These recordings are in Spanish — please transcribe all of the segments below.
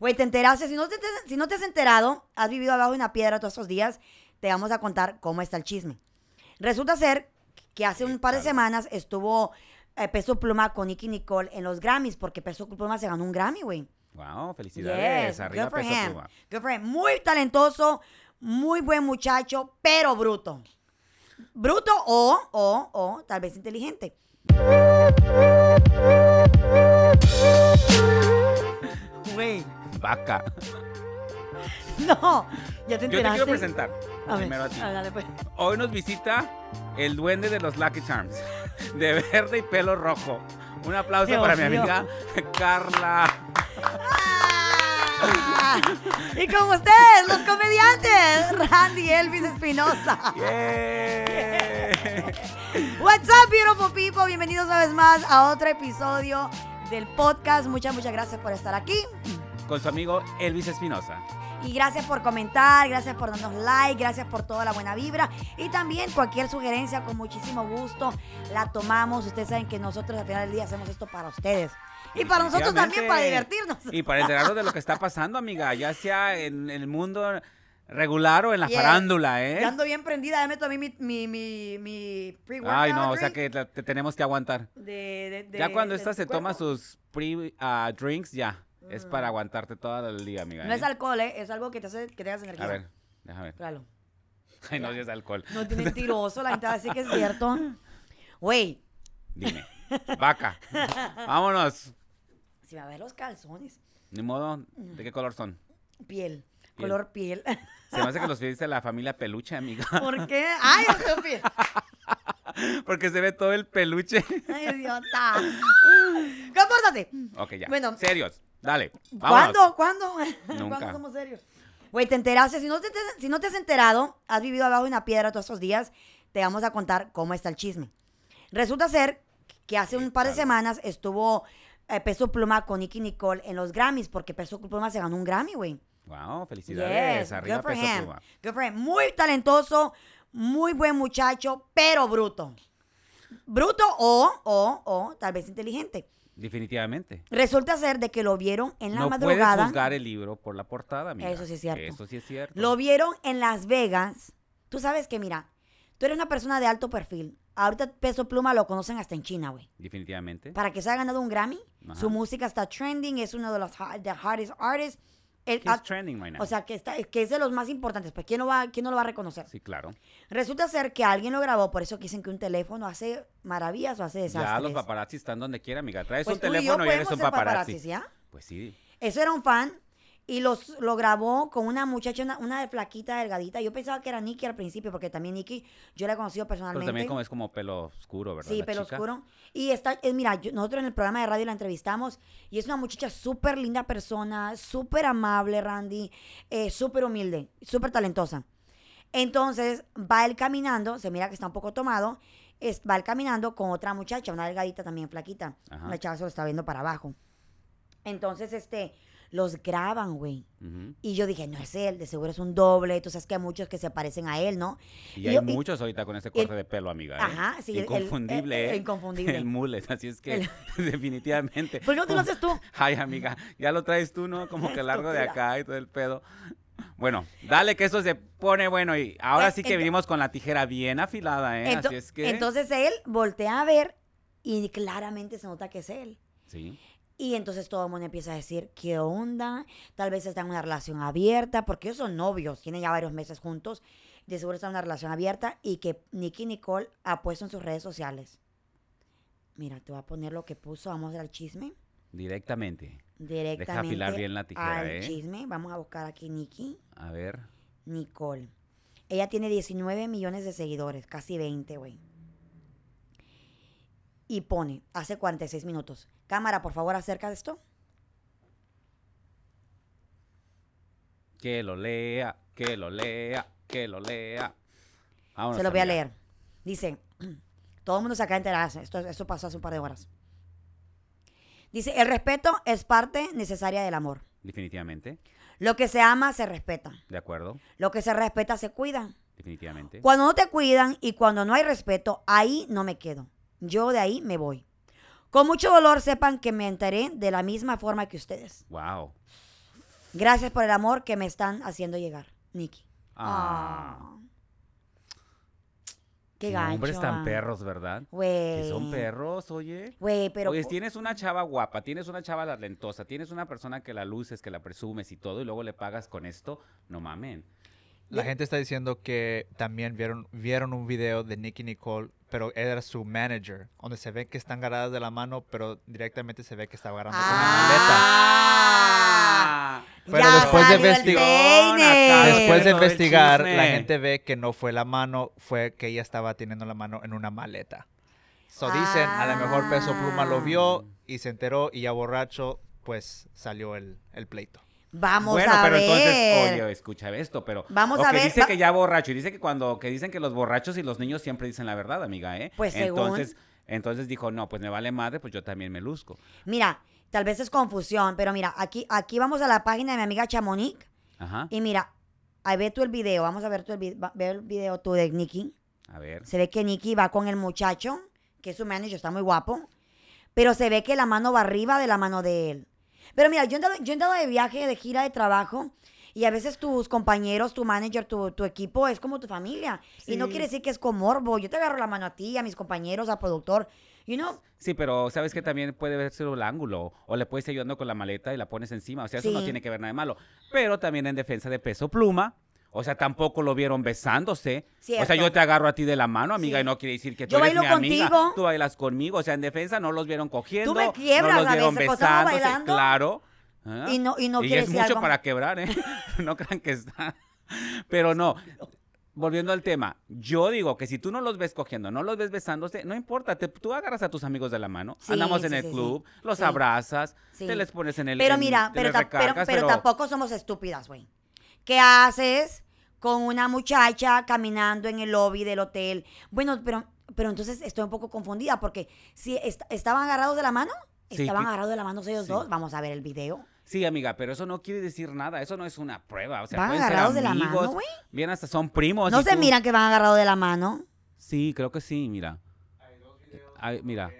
Güey, te enteraste. Si no te, si no te has enterado, has vivido abajo de una piedra todos estos días, te vamos a contar cómo está el chisme. Resulta ser que hace un par de semanas estuvo eh, Peso Pluma con Nicky Nicole en los Grammys, porque Peso Pluma se ganó un Grammy, güey. Wow, felicidades. Yes, Arriba good for Peso him. Pluma. Good for him. Muy talentoso, muy buen muchacho, pero bruto. Bruto o, o, o tal vez inteligente. Güey, Vaca. no, ya te Yo te enteraste. quiero presentar A ver, primero a ti. ah, dale, pues. Hoy nos visita el duende de los Lucky Charms, de verde y pelo rojo. Un aplauso Dios para mi amiga Carla. Ah, y con ustedes, los comediantes, Randy Elvis Espinosa. Yeah. What's up, beautiful people? Bienvenidos una vez más a otro episodio del podcast. Muchas, muchas gracias por estar aquí. Con su amigo Elvis Espinosa. Y gracias por comentar, gracias por darnos like, gracias por toda la buena vibra. Y también cualquier sugerencia, con muchísimo gusto, la tomamos. Ustedes saben que nosotros al final del día hacemos esto para ustedes. Y para nosotros también, para divertirnos. Y para enterarnos de lo que está pasando, amiga, ya sea en el mundo regular o en la farándula, ¿eh? ando bien prendida, ya me tomé mi, mi, mi, mi pre-workout Ay, no, o sea que te tenemos que aguantar. de- de- Ya cuando esta se toma sus pre-drinks, ya. Es para aguantarte todo el día, amiga. No es ¿eh? alcohol, ¿eh? es algo que te hace que tengas energía. A ver, déjame ver. Pruébalo. Ay, no, si es alcohol. No es mentiroso, la gente va a decir que es cierto. Güey, Dime. Vaca. Vámonos. si me a ver los calzones, Ni modo. ¿De qué color son? piel, Piel. color piel. Se me hace que los pediste de la familia peluche, amiga. ¿Por qué? Ay, estúpido. Porque se ve todo el peluche. Ay, idiota. Compórtate. Ok, ya. Bueno. Serios. Dale. Vámonos. ¿Cuándo? ¿Cuándo? Nunca. ¿Cuándo somos serios? Güey, te enteraste. Si no te, si no te has enterado, has vivido abajo de una piedra todos estos días, te vamos a contar cómo está el chisme. Resulta ser que hace un par de Échale. semanas estuvo eh, Peso Pluma con Nicky Nicole en los Grammys, porque Peso Pluma se ganó un Grammy, güey. Wow, felicidades. Yes, Arriba good for Peso him. Pluma. Good for him. Muy talentoso, muy buen muchacho, pero bruto. Bruto o, o, o tal vez inteligente. Definitivamente. Resulta ser de que lo vieron en la no madrugada. juzgar el libro por la portada. Eso sí es cierto. Eso sí es cierto. Lo vieron en Las Vegas. Tú sabes que, mira, tú eres una persona de alto perfil. Ahorita Peso Pluma lo conocen hasta en China, güey. Definitivamente. Para que se haya ganado un Grammy, Ajá. su música está trending, es uno de los hardest artists. El- ¿Qué es ah, trending right now? o sea, que, está, que es de los más importantes. Pues, ¿quién no, va, ¿quién no lo va a reconocer? sí, claro. Resulta ser que alguien lo grabó, por eso dicen que un teléfono hace maravillas o hace desastres. Ya los paparazzi están donde quiera, amiga. Traes Pues un tú y yo teléfono y, eres un paparazzi. ¿ya? Pues sí. Eso era un fan y los, lo grabó con una muchacha, una, una de flaquita, delgadita. Yo pensaba que era Nikki al principio, porque también Nikki yo la he conocido Pero personalmente. también como es como pelo oscuro, ¿verdad? Sí, la pelo chica? oscuro. Y está, eh, mira, yo- nosotros en el programa de radio la entrevistamos y es una muchacha súper linda persona, súper amable, Randy, eh, súper humilde, súper talentosa. Entonces va él caminando, se mira que está un poco tomado, es- va él caminando con otra muchacha, una delgadita también flaquita. Ajá. La chava se lo está viendo para abajo. Entonces, este, los graban, güey. Y yo dije, no es él, de seguro es un doble. Tú sabes que hay muchos que se parecen a él, ¿no? Y Y hay yo- y- muchos ahorita con ese corte de pelo, amiga. ¿eh? Ajá, sí, el- el- Inconfundible, el- ¿eh? inconfundible. El mullet, así es que El- definitivamente. ¿Por qué no te lo haces tú? Ay, amiga, ya lo traes tú, ¿no? Como que largo de acá y todo el pedo. Bueno, dale que eso se pone bueno y ahora Eh, sí que venimos con la tijera bien afilada, ¿eh? Así es que... Entonces él voltea a ver y claramente se nota que es él. Sí. Y entonces todo el mundo empieza a decir, ¿qué onda? Tal vez están en una relación abierta, porque ellos son novios, tienen ya varios meses juntos, de seguro están en una relación abierta y que Nicky Nicole ha puesto en sus redes sociales. Mira, te voy a poner lo que puso, vamos al chisme. Directamente. Directamente afilar bien la tijera, al ¿eh? chisme. Vamos a buscar aquí Nicky A ver. Nicole. Ella tiene 19 millones de seguidores, casi 20, güey. Y pone, hace 46 minutos. Cámara, por favor, acerca de esto. Que lo lea, que lo lea, que lo lea. Vámonos, Se lo voy a leer. Dice, todo el mundo se acaba de enterar, esto, esto pasó hace un par de horas. Dice, el respeto es parte necesaria del amor. Definitivamente. Lo que se ama se respeta. De acuerdo. Lo que se respeta se cuida. Definitivamente. Cuando no te cuidan y cuando no hay respeto, ahí no me quedo. Yo de ahí me voy. Con mucho dolor sepan que me enteré de la misma forma que ustedes. Wow. Gracias por el amor que me están haciendo llegar, Nicky. Ah. Ah. Qué Qué gancho. hombres tan ah. perros, ¿verdad? Güey. Que son perros, oye. Güey, pero. Oye, tienes una chava guapa, tienes una chava talentosa, tienes una persona que la luces, que la presumes y todo, y luego le pagas con esto, no mamen. La gente está diciendo que también vieron, vieron un video de Nicky Nicole, pero era su manager, donde se ve que están agarradas de la mano, pero directamente se ve que está agarrando con una maleta. Ah. Pero Ya después de investigar-. Después de investigar, la gente ve que no fue la mano, fue que ella estaba teniendo la mano en una maleta. So dicen, a lo mejor Peso Pluma lo vio y se enteró y ya borracho, pues salió el, el pleito. Vamos bueno, a pero ver. entonces, oye, escucha esto, pero Vamos a ver, dice va- que ya borracho y dice que cuando que dicen que los borrachos y los niños siempre dicen la verdad, amiga, ¿eh? Pues, según. entonces, entonces dijo, "No, pues me vale madre, pues yo también me luzco." Mira, tal vez es confusión, pero mira, aquí, aquí vamos a la página de mi amiga Chamonix Ajá. y mira, ahí ve tú el video, vamos a ver tú el, vi- ve el video tú de Nicky. A ver. Se ve que Nicky va con el muchacho, que es su manager, está muy guapo, pero se ve que la mano va arriba de la mano de él. Pero mira, yo he andado, yo he andado de viaje, de gira de trabajo, y a veces tus compañeros, tu manager, tu, tu equipo es como tu familia. Y no quiere decir que es con morbo. Yo te agarro la mano a ti, a mis compañeros, al productor. You know, Sí, pero sabes que también puede verse el ángulo o le puedes ir ayudando con la maleta y la pones encima, o sea, eso no tiene que ver nada de malo. Pero también en defensa de Peso Pluma, o sea, tampoco lo vieron besándose. O sea, yo te agarro a ti de la mano, amiga, Sí. y no quiere decir que tú Yo eres bailo mi amiga. contigo. Tú bailas conmigo, o sea, en defensa no los vieron cogiendo, me quiebras no los vieron veces besándose, bailando. claro. Ah, Y no- y no y quiere es decir mucho algo- para quebrar, ¿eh? no crean que está. Pero no, volviendo al tema, yo digo que si tú no los ves cogiendo, no los ves besándose, no importa, te- tú agarras a tus amigos de la mano, Sí, andamos en el club, los abrazas, Sí. te les pones en el Pero en- mira, pero, pero tampoco somos estúpidas, güey. ¿Qué haces con una muchacha caminando en el lobby del hotel? Bueno, pero, pero entonces estoy un poco confundida porque si est- estaban agarrados de la mano, Sí, estaban que- agarrados de la mano ellos sí. dos. Vamos a ver el video. Sí, amiga, pero eso no quiere decir nada, eso no es una prueba, o sea, Van ser agarrados de la mano, güey. bien hasta son primos. No se tú- miran que van agarrados de la mano. Sí, creo que sí, mira. Ay, mira.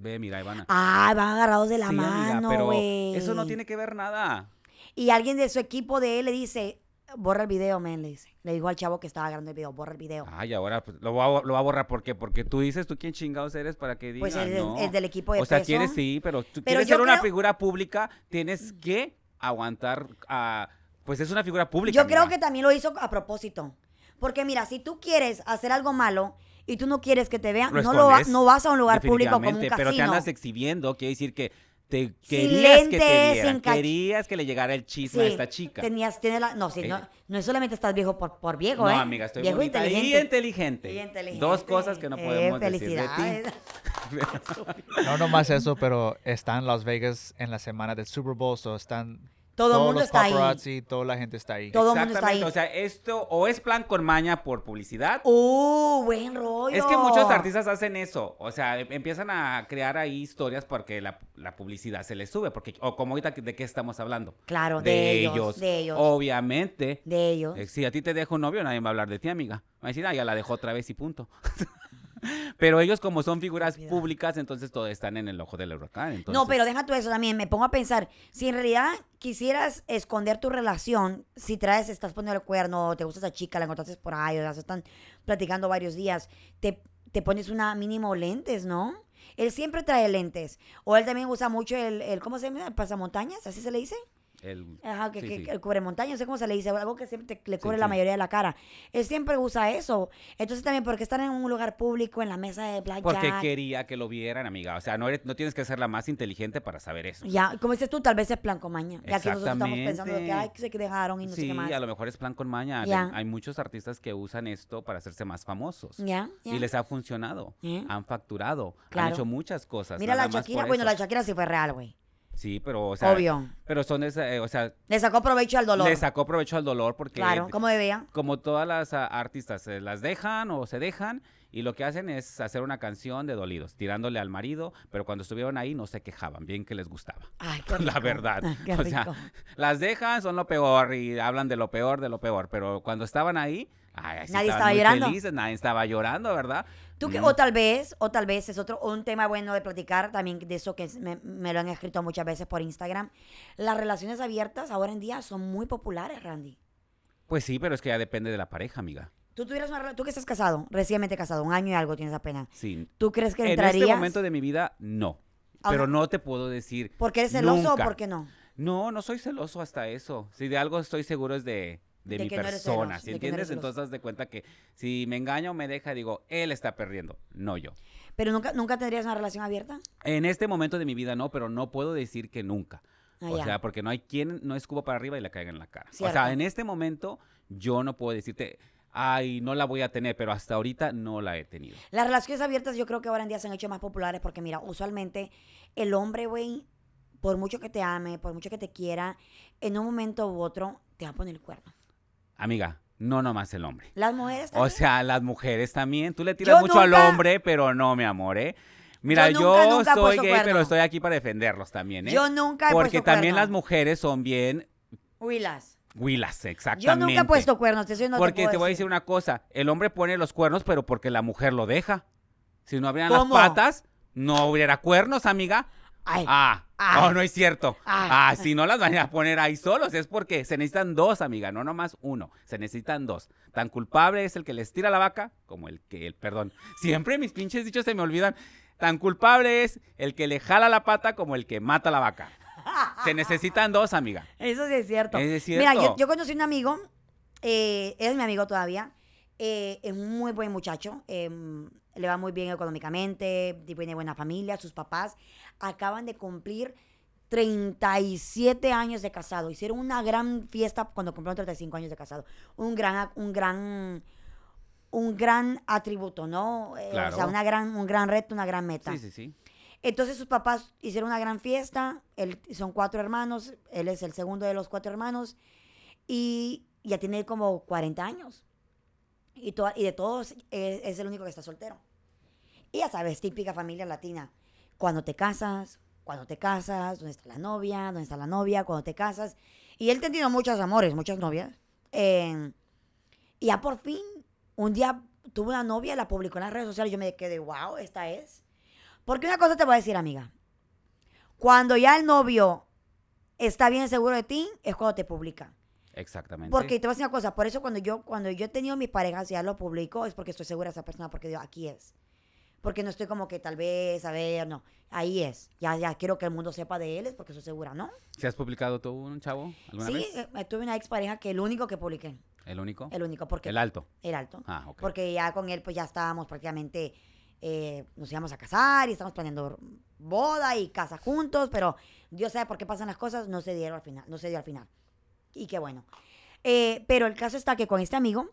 Ve, mira, ahí van a... Ay, van agarrados de la Sí, amiga, mano, pero güey. eso no tiene que ver nada. Y alguien de su equipo de él le dice, borra el video, men, le dice. Le dijo al chavo que estaba grabando el video, borra el video. Ay, ahora pues, lo, va, a- lo va a borrar. ¿Por qué? Porque tú dices, ¿tú quién chingados eres para que diga? Pues es, del- no. es del equipo de O sea, peso. quieres sí, pero tú Pero quieres ser una figura pública, tienes que aguantar a... Pues es una figura pública, Yo creo que también lo hizo a propósito. Porque mira, si tú quieres hacer algo malo y tú no quieres que te vean, no, lo va- no vas a un lugar público como un definitivamente, Pero te casino. andas exhibiendo, quiere decir que te querías que te vieran, querías que le llegara el chisme a Sí, esta chica. Tenías, tienes la, no, sí, no, Ella- no es solamente estás viejo por, por viejo, no, ¿eh? amiga, estoy viejo bonita y inteligente. inteligente. Y inteligente. Dos cosas que no Eh, podemos decir de ti. No nomás eso, pero está en Las Vegas en la semana del Super Bowl, so están Todo el mundo los está ahí. toda la gente está ahí. Todo el mundo está ahí. Exactamente, o sea, esto o es plan con maña por publicidad. Uh, buen rollo. Es que muchos artistas hacen eso, o sea, em- empiezan a crear ahí historias porque la, la publicidad se les sube, porque, o como ahorita, ¿de qué estamos hablando? Claro, de, ellos, de ellos, Obviamente, de ellos. eh, si a ti te dejo un novio, nadie va a hablar de ti, amiga. Va a decir, ah, ya la dejó otra vez y punto. Pero ellos como son figuras públicas, entonces todos están en el ojo del huracán. Entonces, No, pero deja tú eso también. Me pongo a pensar, si en realidad quisieras esconder tu relación, si traes, estás poniendo el cuerno, te gusta esa chica, la encontraste por ahí, o sea, se están platicando varios días, te, te pones una mínimo lentes, ¿no? Él siempre trae lentes. O él también usa mucho el, el ¿cómo se llama? El pasamontañas, ¿así se le dice? El- Ajá, que, sí, que- sí. el cubremontañas, no sé cómo se le dice, algo que siempre te- le Sí, cubre la mayoría de la cara. Él siempre usa eso. Entonces también, porque estar en un lugar público, en la mesa de blackjack? Porque quería que lo vieran, amiga. O sea, no, eres- no tienes que ser la más inteligente para saber eso. Ya, como dices tú, tal vez es plan con maña. Ya que nosotros estamos pensando de que, ay, que se dejaron y no sé qué más. a lo mejor es plan con maña. Ya. Hay muchos artistas que usan esto para hacerse más famosos. Ya, ya. Y les ha funcionado. Han facturado. Claro. Han hecho muchas cosas. Mira la Shakira, bueno, la Shakira sí fue real, güey. Sí, pero, o sea. Obvio. Pero son esa, eh, o sea, Le sacó provecho al dolor. le sacó provecho al dolor porque. Claro, como debía. Como todas las ah, artistas, se las dejan o se dejan y lo que hacen es hacer una canción de dolidos, tirándole al marido, pero cuando estuvieron ahí no se quejaban, bien que les gustaba. Ay, qué La rico. verdad. Ay, qué o sea, las dejan, son lo peor y hablan de lo peor, de lo peor, pero cuando estaban ahí, Ay, ay, sí Nadie estaba llorando. felices, nadie estaba llorando, ¿verdad? Tú que, Mm. o tal vez, o tal vez es otro, un tema bueno de platicar también de eso que me, me lo han escrito muchas veces por Instagram. Las relaciones abiertas ahora en día son muy populares, Randy. Pues sí, pero es que ya depende de la pareja, amiga. Tú tuvieras una tú que estás casado, recientemente casado, un año y algo tienes apenas. Sí. ¿Tú crees que En entrarías? este momento de mi vida, no. Ahora- Pero no te puedo decir. ¿Porque eres celoso nunca. o por qué no? No, no soy celoso hasta eso. Si de algo estoy seguro es de, de, De mi no persona, ¿sí no eres entiendes? celoso. Entonces de cuenta que si me engaña o me deja, digo, él está perdiendo, no yo. Pero nunca, nunca tendrías una relación abierta. En este momento de mi vida no, pero no puedo decir que nunca. Ah, o ya. sea, porque no hay quien no escuba para arriba y le caiga en la cara. O sea, en este momento yo no puedo decirte, ay, no la voy a tener, pero hasta ahorita no la he tenido. Las relaciones abiertas yo creo que ahora en día se han hecho más populares porque mira, usualmente el hombre, güey, por mucho que te ame, por mucho que te quiera, en un momento u otro te va a poner el cuerno. Amiga, no nomás el hombre. Las mujeres O también. sea, las mujeres también. Tú le tiras Yo mucho al hombre, pero no, mi amor, ¿eh? Mira, Yo yo, nunca, soy gay, cuerno. pero estoy aquí para defenderlos también, ¿eh? Yo nunca he Porque puesto también cuerno. las mujeres son bien Huilas. huilas, Yo exactamente. nunca he puesto cuernos, te, no Porque puedo te voy a decir una cosa, el hombre pone los cuernos, pero porque la mujer lo deja. Si no abrieran ¿Cómo? las patas, no hubiera cuernos, amiga. Ay, Ah, Ay. no, no es cierto. Ay. Ah, si no las van a poner ahí solos, es porque se necesitan dos, amiga, no nomás uno. Se necesitan dos. Tan culpable es el que les tira la vaca como el que, el, perdón, siempre mis pinches dichos se me olvidan. Tan culpable es el que le jala la pata como el que mata la vaca. Se necesitan dos, amiga. Eso sí es cierto. Es Mira, yo, conocí un amigo, eh, es mi amigo todavía, eh, es un muy buen muchacho, eh, le va muy bien económicamente, tiene buena familia, sus papás acaban de cumplir 37 años de casado. Hicieron una gran fiesta cuando cumplieron 35 años de casado. Un gran, un gran, un gran atributo, ¿no? Eh, O sea, Claro. una gran, un gran reto, una gran meta. Sí, sí, sí. Entonces sus papás hicieron una gran fiesta, él, son cuatro hermanos, él es el segundo de los cuatro hermanos y ya tiene como 40 años. Y, y de todos es, es el único que está soltero. Y ya sabes, típica familia latina. Cuando te casas, cuando te casas, ¿dónde está la novia? ¿Dónde está la novia? Cuando te casas. Y él tenido muchos amores, muchas novias. Eh, y ya por fin, un día tuvo una novia, la publicó en las redes sociales y yo me quedé, wow, esta es. Porque una cosa te voy a decir, amiga. Cuando ya el novio está bien seguro de ti, es cuando te publica. Exactamente. Porque te voy a decir una cosa, por eso cuando yo, cuando yo he tenido mis parejas y ya lo publico, es porque estoy segura de esa persona, porque digo, aquí es. Porque no estoy como que tal vez, a ver, no. Ahí es. Ya, ya quiero que el mundo sepa de él, es porque estoy segura, ¿no? ¿Se has publicado tú un chavo alguna Sí, vez? eh, eh, tuve una expareja que el único que publiqué, ¿El único? el único, porque El alto. el alto. Ah, ok. Porque ya con él pues ya estábamos prácticamente, eh, nos íbamos a casar y estábamos planeando boda y casa juntos, pero Dios sabe por qué pasan las cosas, no se dieron al final, no se dio al final. Y qué bueno. Eh, pero el caso está que con este amigo,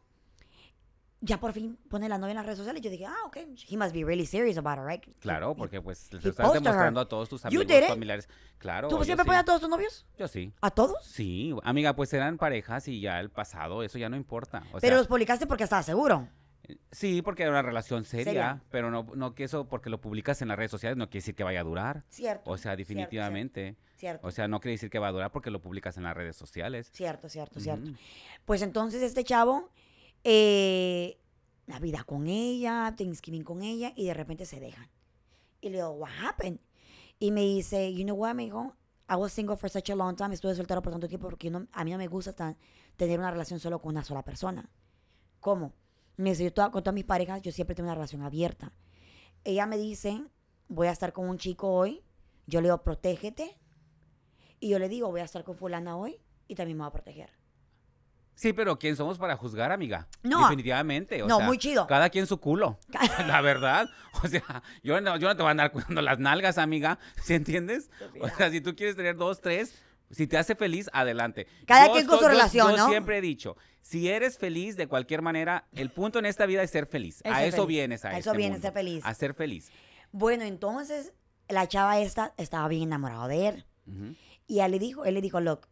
ya por fin pone la novia en las redes sociales. Yo dije, ah, ok, he must be really serious about it, right? Claro, porque pues he estás her. demostrando a todos tus amigos, familiares. Claro. ¿Tú siempre sí. pones a todos tus novios? Yo sí. ¿A todos? Sí, amiga, pues eran parejas y ya el pasado, eso ya no importa. O pero sea, los publicaste porque estabas seguro. sí, porque era una relación seria, pero no, no que eso, porque lo publicas en las redes sociales, no quiere decir que vaya a durar. Cierto. O sea, definitivamente. Cierto. O sea, no quiere decir que va a durar porque lo publicas en las redes sociales. Cierto, cierto, cierto. Pues entonces este chavo, eh, Navidad con ella, Thanksgiving con ella, y de repente se dejan. Y le digo, what happened? Y me dice, you know what, dijo, I was single for such a long time, estuve soltero por tanto tiempo porque no- a mí no me gusta tan- tener una relación solo con una sola persona. ¿Cómo? Me dice, yo toda- con todas mis parejas, yo siempre tengo una relación abierta. Ella me dice, voy a estar con un chico hoy, yo le digo, protégete. Y yo le digo, voy a estar con fulana hoy y también me va a proteger. Sí, pero ¿quién somos para juzgar, amiga? No. Definitivamente. O No, sea, muy chido. Cada quien su culo. la verdad. O sea, yo no, yo no te voy a andar cuidando las nalgas, amiga. ¿Sí entiendes? O sea, si tú quieres tener dos, tres, si te hace feliz, adelante. Cada Yo quien con su yo- relación, yo ¿no? siempre he dicho, si eres feliz de cualquier manera, el punto en esta vida es ser feliz. Es a ser eso feliz. vienes a, A eso este vienes, mundo, ser feliz. A ser feliz. Bueno, entonces la chava esta estaba bien enamorada de él. Y él le dijo, él le dijo, look,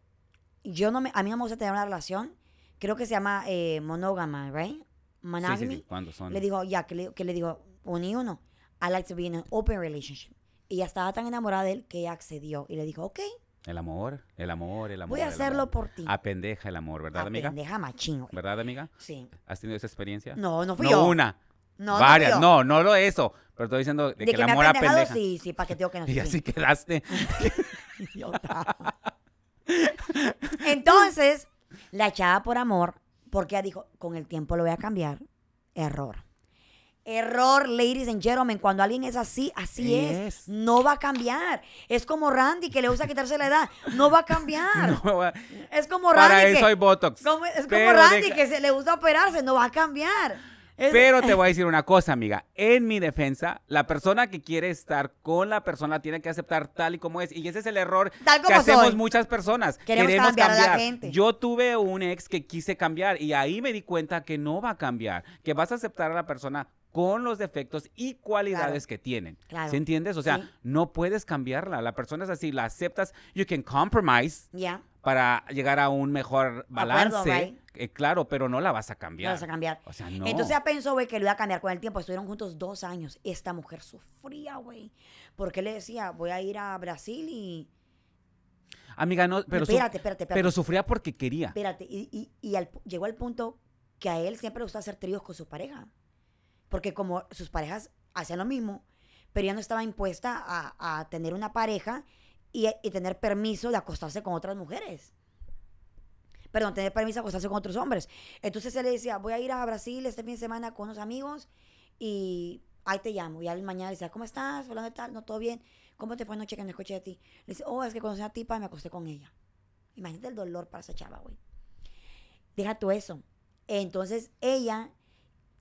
yo no me, a mí no me gusta tener una relación, creo que se llama eh, monógama, right? Sí, sí, Monogamy. sí, cuando son... Le dijo, ya, que le, que le dijo, uno y uno. I like to be in an open relationship. Y ella estaba tan enamorada de él que ella accedió y le dijo, ok, El amor, el amor, el amor. Voy a hacerlo amor. por ti. Apendeja el amor, ¿verdad, amiga? pendeja machín. ¿Verdad, amiga? Sí. ¿Has tenido esa experiencia? No, no fui no yo. una. No, no varias. No, no, lo eso. Pero estoy diciendo de, De que, que el me amor ha pendejado, apendeja. sí, sí, para que tengo que no Y así quedaste. Entonces, la echaba por amor, porque ella dijo, con el tiempo lo voy a cambiar. Error. Error, ladies and gentlemen, cuando alguien es así, así es. Es. No va a cambiar. Es como Randy, que le gusta quitarse la edad. No va a cambiar. No, va- Es como Randy. para que, eso hay Botox. como- es como Randy, que se le gusta operarse. No va a cambiar. Es- Pero te voy a decir una cosa, amiga. En mi defensa, la persona que quiere estar con la persona tiene que aceptar tal y como es. Y ese es el error Tal que hacemos soy. muchas personas. Queremos cambiar a la gente. Yo tuve un ex que quise cambiar y ahí me di cuenta que no va a cambiar. Que vas a aceptar a la persona con los defectos y cualidades Claro. que tienen. Claro. ¿Sí entiendes? O sea, Sí. no puedes cambiarla. La persona es así, la aceptas. You can compromise Ya. para llegar a un mejor balance. right. Eh, claro, pero no la vas a No cambiar. vas a cambiar. O sea, no. Entonces ella pensó, güey, que lo iba a cambiar con el tiempo. Estuvieron juntos dos años. Esta mujer sufría, güey. Porque le decía, voy a ir a Brasil y... Amiga, no, pero, espérate, espérate, espérate. pero sufría porque quería. Espérate. Y, y- y al pu- llegó al punto que a él siempre le gustaba hacer tríos con su pareja. Porque como sus parejas hacían lo mismo, pero ella no estaba impuesta a, tener una pareja y, y tener permiso de acostarse con otras mujeres. Perdón, tener permiso de acostarse con otros hombres. Entonces él le decía, voy a ir a Brasil este fin de semana con unos amigos y ahí te llamo. Y al mañana le decía, ¿cómo estás? Hablando de tal, no, todo bien. ¿Cómo te fue anoche que no escuché de ti? Le dice, oh, es que conocí a una tipa y me acosté con ella. Imagínate el dolor para esa chava, güey. Deja tú eso. Entonces ella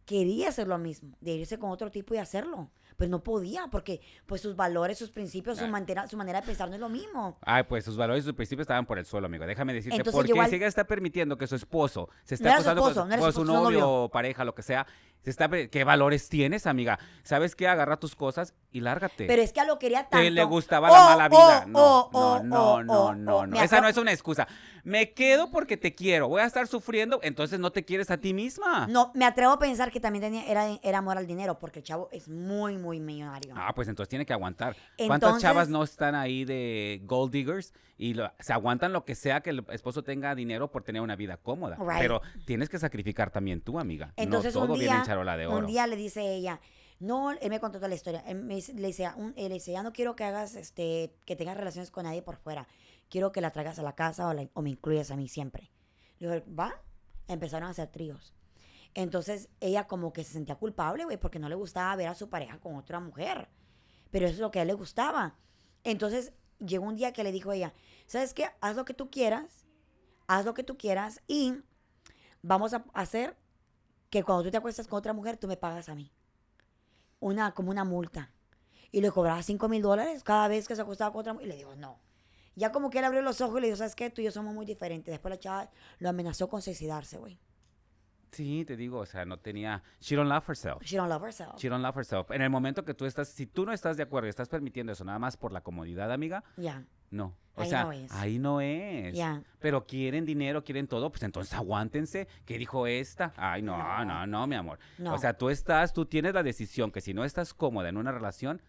quería hacer lo mismo, de irse con otro tipo y hacerlo. Pero no podía, porque pues sus valores, sus principios, su, manera, su manera de pensar no es lo mismo. Ay, pues sus valores y sus principios estaban por el suelo, amigo. Déjame decirte, Entonces ¿por qué llegó al- si ella está permitiendo que su esposo se esté No acostando esposo, con, no con esposo, su novio novio. pareja, lo que sea? Se está, per- ¿Qué valores tienes, amiga? ¿Sabes qué? Agarra tus cosas y lárgate. Pero es que a lo quería tanto. que le gustaba Oh, la mala vida. oh, no, oh, no, oh, no, oh, no, oh, no, oh. Esa no es una excusa. Me quedo porque te quiero. Voy a estar sufriendo, entonces no te quieres a ti misma. No, me atrevo a pensar que también tenía, era, era amor al dinero, porque el chavo es muy, muy millonario. Ah, pues entonces tiene que aguantar. ¿Cuántas chavas no están ahí de gold diggers y se aguantan lo que sea que el esposo tenga dinero por tener una vida cómoda? Pero tienes que sacrificar también tú, amiga. Entonces no todo viene charola de oro. un día le dice ella, no, él me contó toda la historia. Él me le dice, un- él le dice, ya no quiero que hagas, este, que tengas relaciones con nadie por fuera. Quiero que la traigas a la casa o, me incluyas a mí siempre. Le digo, va. Empezaron a hacer tríos. Entonces ella como que se sentía culpable, güey, porque no le gustaba ver a su pareja con otra mujer. Pero eso es lo que a él le gustaba. Entonces llegó un día que le dijo ella, ¿sabes qué? Haz lo que tú quieras, haz lo que tú quieras y vamos a hacer que cuando tú te acuestas con otra mujer, tú me pagas a mí. Una, como una multa. Y le cobraba 5 mil dólares cada vez que se acostaba con otra mujer. Y le digo, no. Ya como que él abrió los ojos y le dijo, ¿sabes qué? Tú y yo somos muy diferentes. Después la chava lo amenazó con suicidarse, güey. Sí, te digo, o sea, no tenía... She don't love herself. She don't love herself. She don't love herself. En el momento que tú estás... Si tú no estás de acuerdo y estás permitiendo eso nada más por la comodidad, amiga, Ya, no. O Ahí sea, no es. ahí no es. ya. Pero quieren dinero, quieren todo, pues entonces aguántense. ¿Qué dijo esta? Ay, no, no, No. no, mi amor. No. O sea, tú estás, tú tienes la decisión que si no estás cómoda en una relación,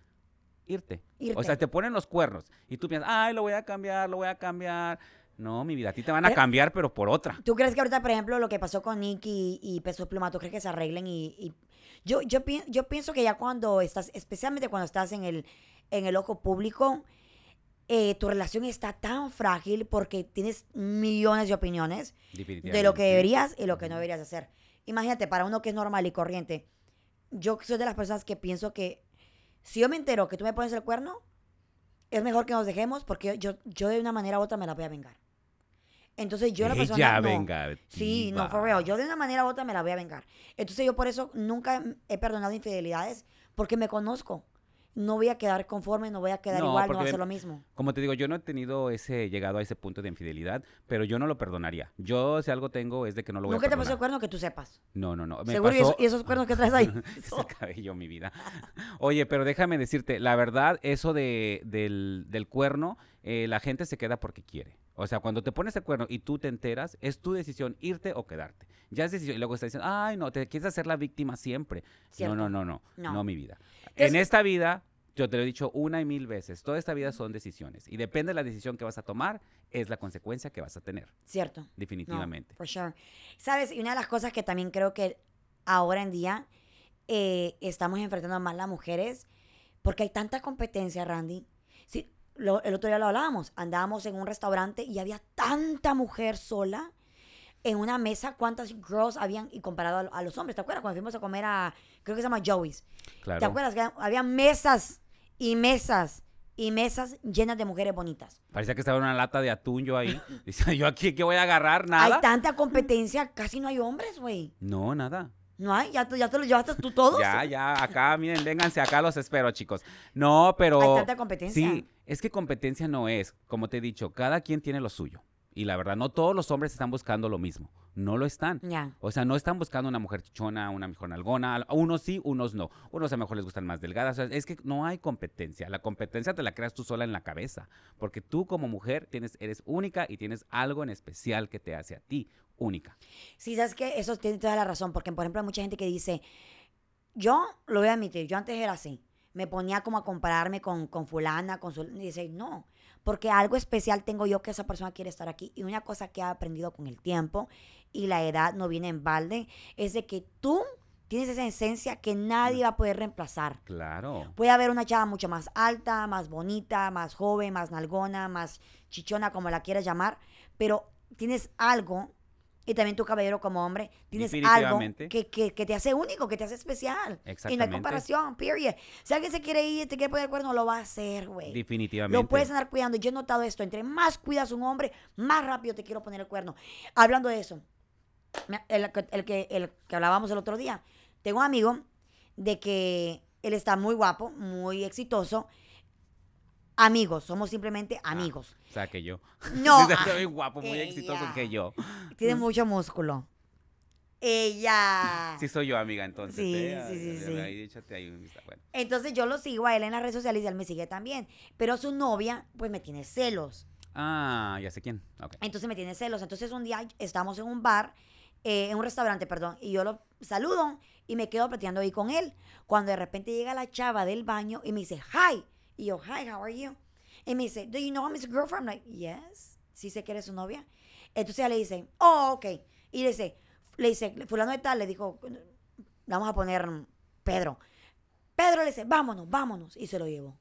irte. Irte. O sea, te ponen los cuernos y tú piensas, ay, lo voy a cambiar, lo voy a cambiar. No, mi vida, a ti te van a Pero- cambiar, pero por otra. ¿Tú crees que ahorita, por ejemplo, lo que pasó con Nick y, y Peso Pluma, ¿tú crees que se arreglen? Y, y- Yo, yo, yo pienso que ya cuando estás, especialmente cuando estás en el, en el ojo público, eh, tu relación está tan frágil porque tienes millones de opiniones de lo que deberías y lo que no deberías hacer. Imagínate, para uno que es normal y corriente, yo soy de las personas que pienso que si yo me entero que tú me pones el cuerno, es mejor que nos dejemos porque yo, yo de una manera u otra me la voy a vengar. Entonces yo la persona... Ella no. venga. Sí, no, for real. Yo de una manera u otra me la voy a vengar. Entonces yo por eso nunca he perdonado infidelidades porque me conozco. No voy a quedar conforme, no voy a quedar No, igual, no voy a hacer lo mismo. Como te digo, yo no he tenido ese, llegado a ese punto de infidelidad, pero yo no lo perdonaría. Yo, si algo tengo, es de que no lo voy Nunca a te pasó el cuerno que tú sepas. No, no, no. Me Seguro, y, pasó- eso- y esos cuernos que traes ahí. Ese cabello, mi vida. Oye, pero déjame decirte, la verdad, eso de, del, del cuerno, eh, la gente se queda porque quiere. O sea, cuando te pones el cuerno y tú te enteras, es tu decisión irte o quedarte. Ya es decisión. Y luego está diciendo, ay, no, te quieres hacer la víctima siempre. No, no, no, no, no. No. No, mi vida. Es- En esta vida, Yo te lo he dicho una y mil veces. Toda esta vida son decisiones. Y depende de la decisión que vas a tomar, es la consecuencia que vas a tener. Cierto. No, Definitivamente. for sure. Sabes, y una de las cosas que también creo que ahora en día eh, estamos enfrentando más las mujeres, porque hay tanta competencia, Randy. Sí, lo- el otro día lo hablábamos, andábamos en un restaurante y había tanta mujer sola en una mesa, cuántas girls habían, y comparado a, a los hombres, ¿te acuerdas? Cuando fuimos a comer a, creo que se llama Joey's. Claro. ¿Te acuerdas? Que había mesas y mesas y mesas llenas de mujeres bonitas. Parecía que estaba una lata de atún yo ahí. Dice, yo aquí, ¿qué voy a agarrar? ¿Nada? Hay tanta competencia, casi no hay hombres, güey. No, nada. No hay, ya, ya te lo llevaste tú todos. Ya, ya, acá, miren, vénganse, acá los espero, chicos. No, pero... Hay tanta competencia. Sí, es que competencia no es, como te he dicho, cada quien tiene lo suyo. Y la verdad, no todos los hombres están buscando lo mismo. No lo están. Ya. O sea, no están buscando una mujer chichona, una mejor nalgona. Unos sí, unos no. Unos a lo mejor les gustan más delgadas. O sea, es que no hay competencia. La competencia te la creas tú sola en la cabeza. Porque tú como mujer tienes, eres única y tienes algo en especial que te hace a ti única. Sí, sabes que eso tiene toda la razón, porque por ejemplo hay mucha gente que dice, yo lo voy a admitir, yo antes era así, me ponía como a compararme con, con fulana, con su... Y dice, no, porque algo especial tengo yo que esa persona quiere estar aquí. Y una cosa que he aprendido con el tiempo, y la edad no viene en balde, es de que tú tienes esa esencia que nadie va a poder reemplazar. Claro. Puede haber una chava mucho más alta, más bonita, más joven, más nalgona, más chichona, como la quieras llamar, pero tienes algo, y también tu caballero como hombre, tienes algo que, que- que te hace único, que te hace especial. Y no hay Exactamente. comparación, period. Si alguien se quiere ir y te quiere poner el cuerno, lo va a hacer, güey. Definitivamente. Lo puedes andar cuidando. Yo he notado esto. Entre más cuidas un hombre, más rápido te quiero poner el cuerno. Hablando de eso, el que, el que hablábamos el otro día, tengo un amigo de que él está muy guapo, muy exitoso. Amigos, somos simplemente amigos. O sea, que yo. No, ah, muy guapo, muy exitoso que yo. Tiene mucho músculo. Ella. Sí soy yo, amiga, entonces. Sí, ¿eh? sí, sí, sí. ahí, échate ahí bueno. Entonces yo lo sigo a él en las redes sociales y él me sigue también. Pero su novia, pues me tiene celos. Ah, ya sé quién. Ok. Entonces me tiene celos. Entonces un día estamos en un bar, eh, en un restaurante, perdón, y yo lo saludo y me quedo platicando ahí con él. Cuando de repente llega la chava del baño y me dice, hi. Y yo, hi, how are you? Y me dice, do you know I'm his girlfriend? I'm like, yes. Sí sé que eres su novia. Entonces ella le dice, oh, ok. Y le dice, le dice, fulano de tal, le dijo, vamos a poner Pedro. Pedro le dice, vámonos, vámonos. Y se lo llevó.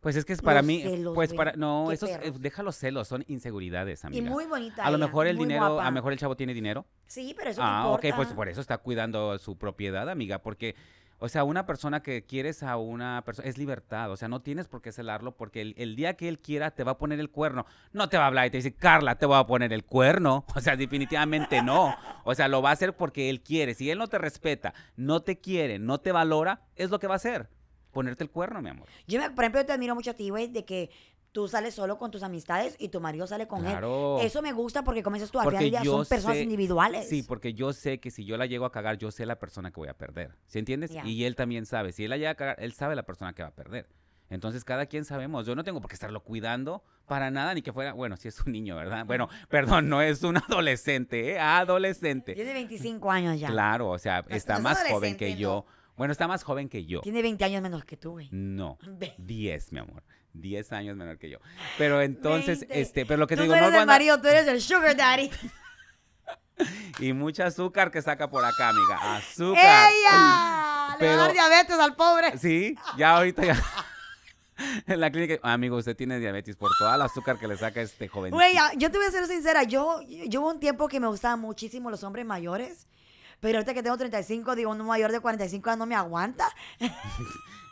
Pues es que es para Los mí, celos, pues güey. para, no, Qué esos, eh, deja los celos, son inseguridades, Y amiga. muy bonita. a lo ella, mejor el muy dinero, a guapa. lo mejor el chavo tiene dinero. Sí, pero eso Ah, no ok, importa. pues por eso está cuidando su propiedad, amiga, porque, o sea, una persona que quieres a una persona, es libertad, o sea, no tienes por qué celarlo, porque el, día que él quiera te va a poner el cuerno. No te va a hablar y te dice, Carla, te voy a poner el cuerno. O sea, definitivamente no. O sea, lo va a hacer porque él quiere. Si él no te respeta, no te quiere, no te valora, es lo que va a hacer. Ponerte el cuerno, mi amor. Yo, por ejemplo, te admiro mucho a ti, güey, de que tú sales solo con tus amistades y tu marido sale con Claro. él. Eso me gusta porque, como dices tú, al final son personas sé- individuales. Sí, porque yo sé que si yo la llego a cagar, yo sé la persona que voy a perder. ¿Sí entiendes? Y él también sabe. Si él la llega a cagar, él sabe la persona que va a perder. Entonces, cada quien sabemos. Yo no tengo por qué estarlo cuidando para nada, ni que fuera, bueno, si es un niño, ¿verdad? Bueno, perdón, no es un adolescente, ¿eh? Adolescente. Tiene 25 años ya. Claro, o sea, No, está no es más joven que yo. Bueno, está más joven que yo. Tiene 20 años menos que tú, güey. No, Ve- 10, mi amor. 10 años menor que yo. Pero entonces, 20. este, pero lo que tú te digo, no no eres lo el marido, tú eres el sugar daddy. Y mucha azúcar que saca por acá, amiga. Azúcar. ¡Ella! Le va a dar Pero- diabetes al pobre. Sí, ya ahorita ya. En la clínica, amigo, usted tiene diabetes por toda el azúcar que le saca este joven. Güey, yo te voy a ser sincera. Yo, yo hubo un tiempo que me gustaban muchísimo los hombres mayores. Pero ahorita que tengo 35, digo, un mayor de 45 años no me aguanta.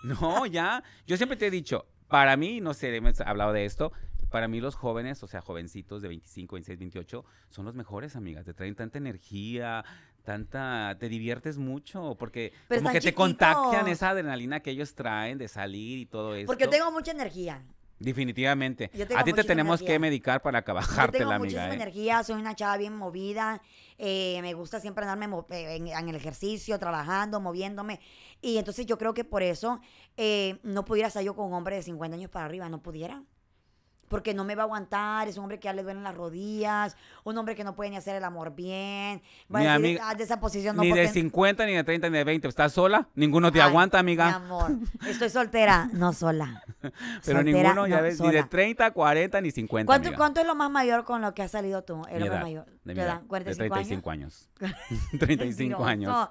No, ya. Yo siempre te he dicho, para mí, no sé, hemos hablado de esto. Para mí los jóvenes, o sea, jovencitos de 25, 26, 28, son los mejores, amigas. Te traen tanta energía, tanta... Te diviertes mucho, porque Pero como que te contagian esa adrenalina que ellos traen de salir y todo eso. Porque yo tengo mucha energía. Definitivamente. Yo tengo A ti te muchísima tenemos que medicar para Yo bajarte tengo la muchísima amiga. ¿eh? energía, soy una chava bien movida, eh, me gusta siempre andarme eh, en, en el ejercicio, trabajando, moviéndome. Y entonces yo creo que por eso eh, no pudiera estar yo con un hombre de 50 años para arriba, no pudiera. Porque no me va a aguantar, es un hombre que ya le duelen las rodillas, un hombre que no puede ni hacer el amor bien, va Mi a decir, amiga- "Ah, de esa posición no ni de porque- 50, ni de 30, ni de 20. ¿Estás sola? Ninguno te Ay, aguanta, Mi amiga. amor, estoy soltera, no sola. Pero Soltera, ninguno, ya no, ves, ni de sola. 30, 40, ni 50. ¿Cuánto, amiga. ¿Cuánto es lo más mayor con lo que has salido tú? Es Mi edad, mayor. De, mi ¿Tu edad, edad? de 45 35 años. años. 35 años. Mentiroso.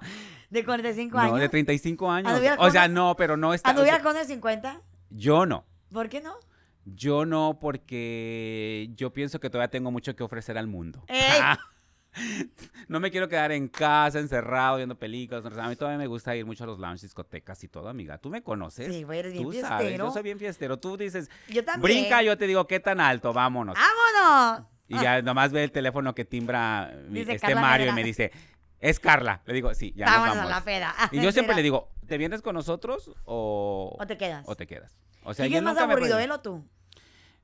De 45 No, años. de 35 años. ¿Anduvieras O sea, no, pero no está. o ¿Anduvieras sea, con de 50? yo no. ¿Por qué no? Yo no, porque yo pienso que todavía tengo mucho que ofrecer al mundo. ¡Ey! no me quiero quedar en casa, encerrado, viendo películas. A mí todavía me gusta ir mucho a los lounges, discotecas y todo, amiga. Tú me conoces. Sí, güey, eres bien Tú sabes, fiestero. yo soy bien fiestero. Tú dices, Yo también. brinca, yo te digo, ¿qué tan alto? Vámonos. ¡Vámonos! Y ya nomás ve el teléfono que timbra Dice este Carla Mario y me dice, es Carla. Le digo, sí, ya nos Vámonos vamos. a la peda. Y yo siempre le digo, ¿te vienes con nosotros o, ¿O te quedas? o te quedas? O sea, ¿Y es más aburrido, él o tú?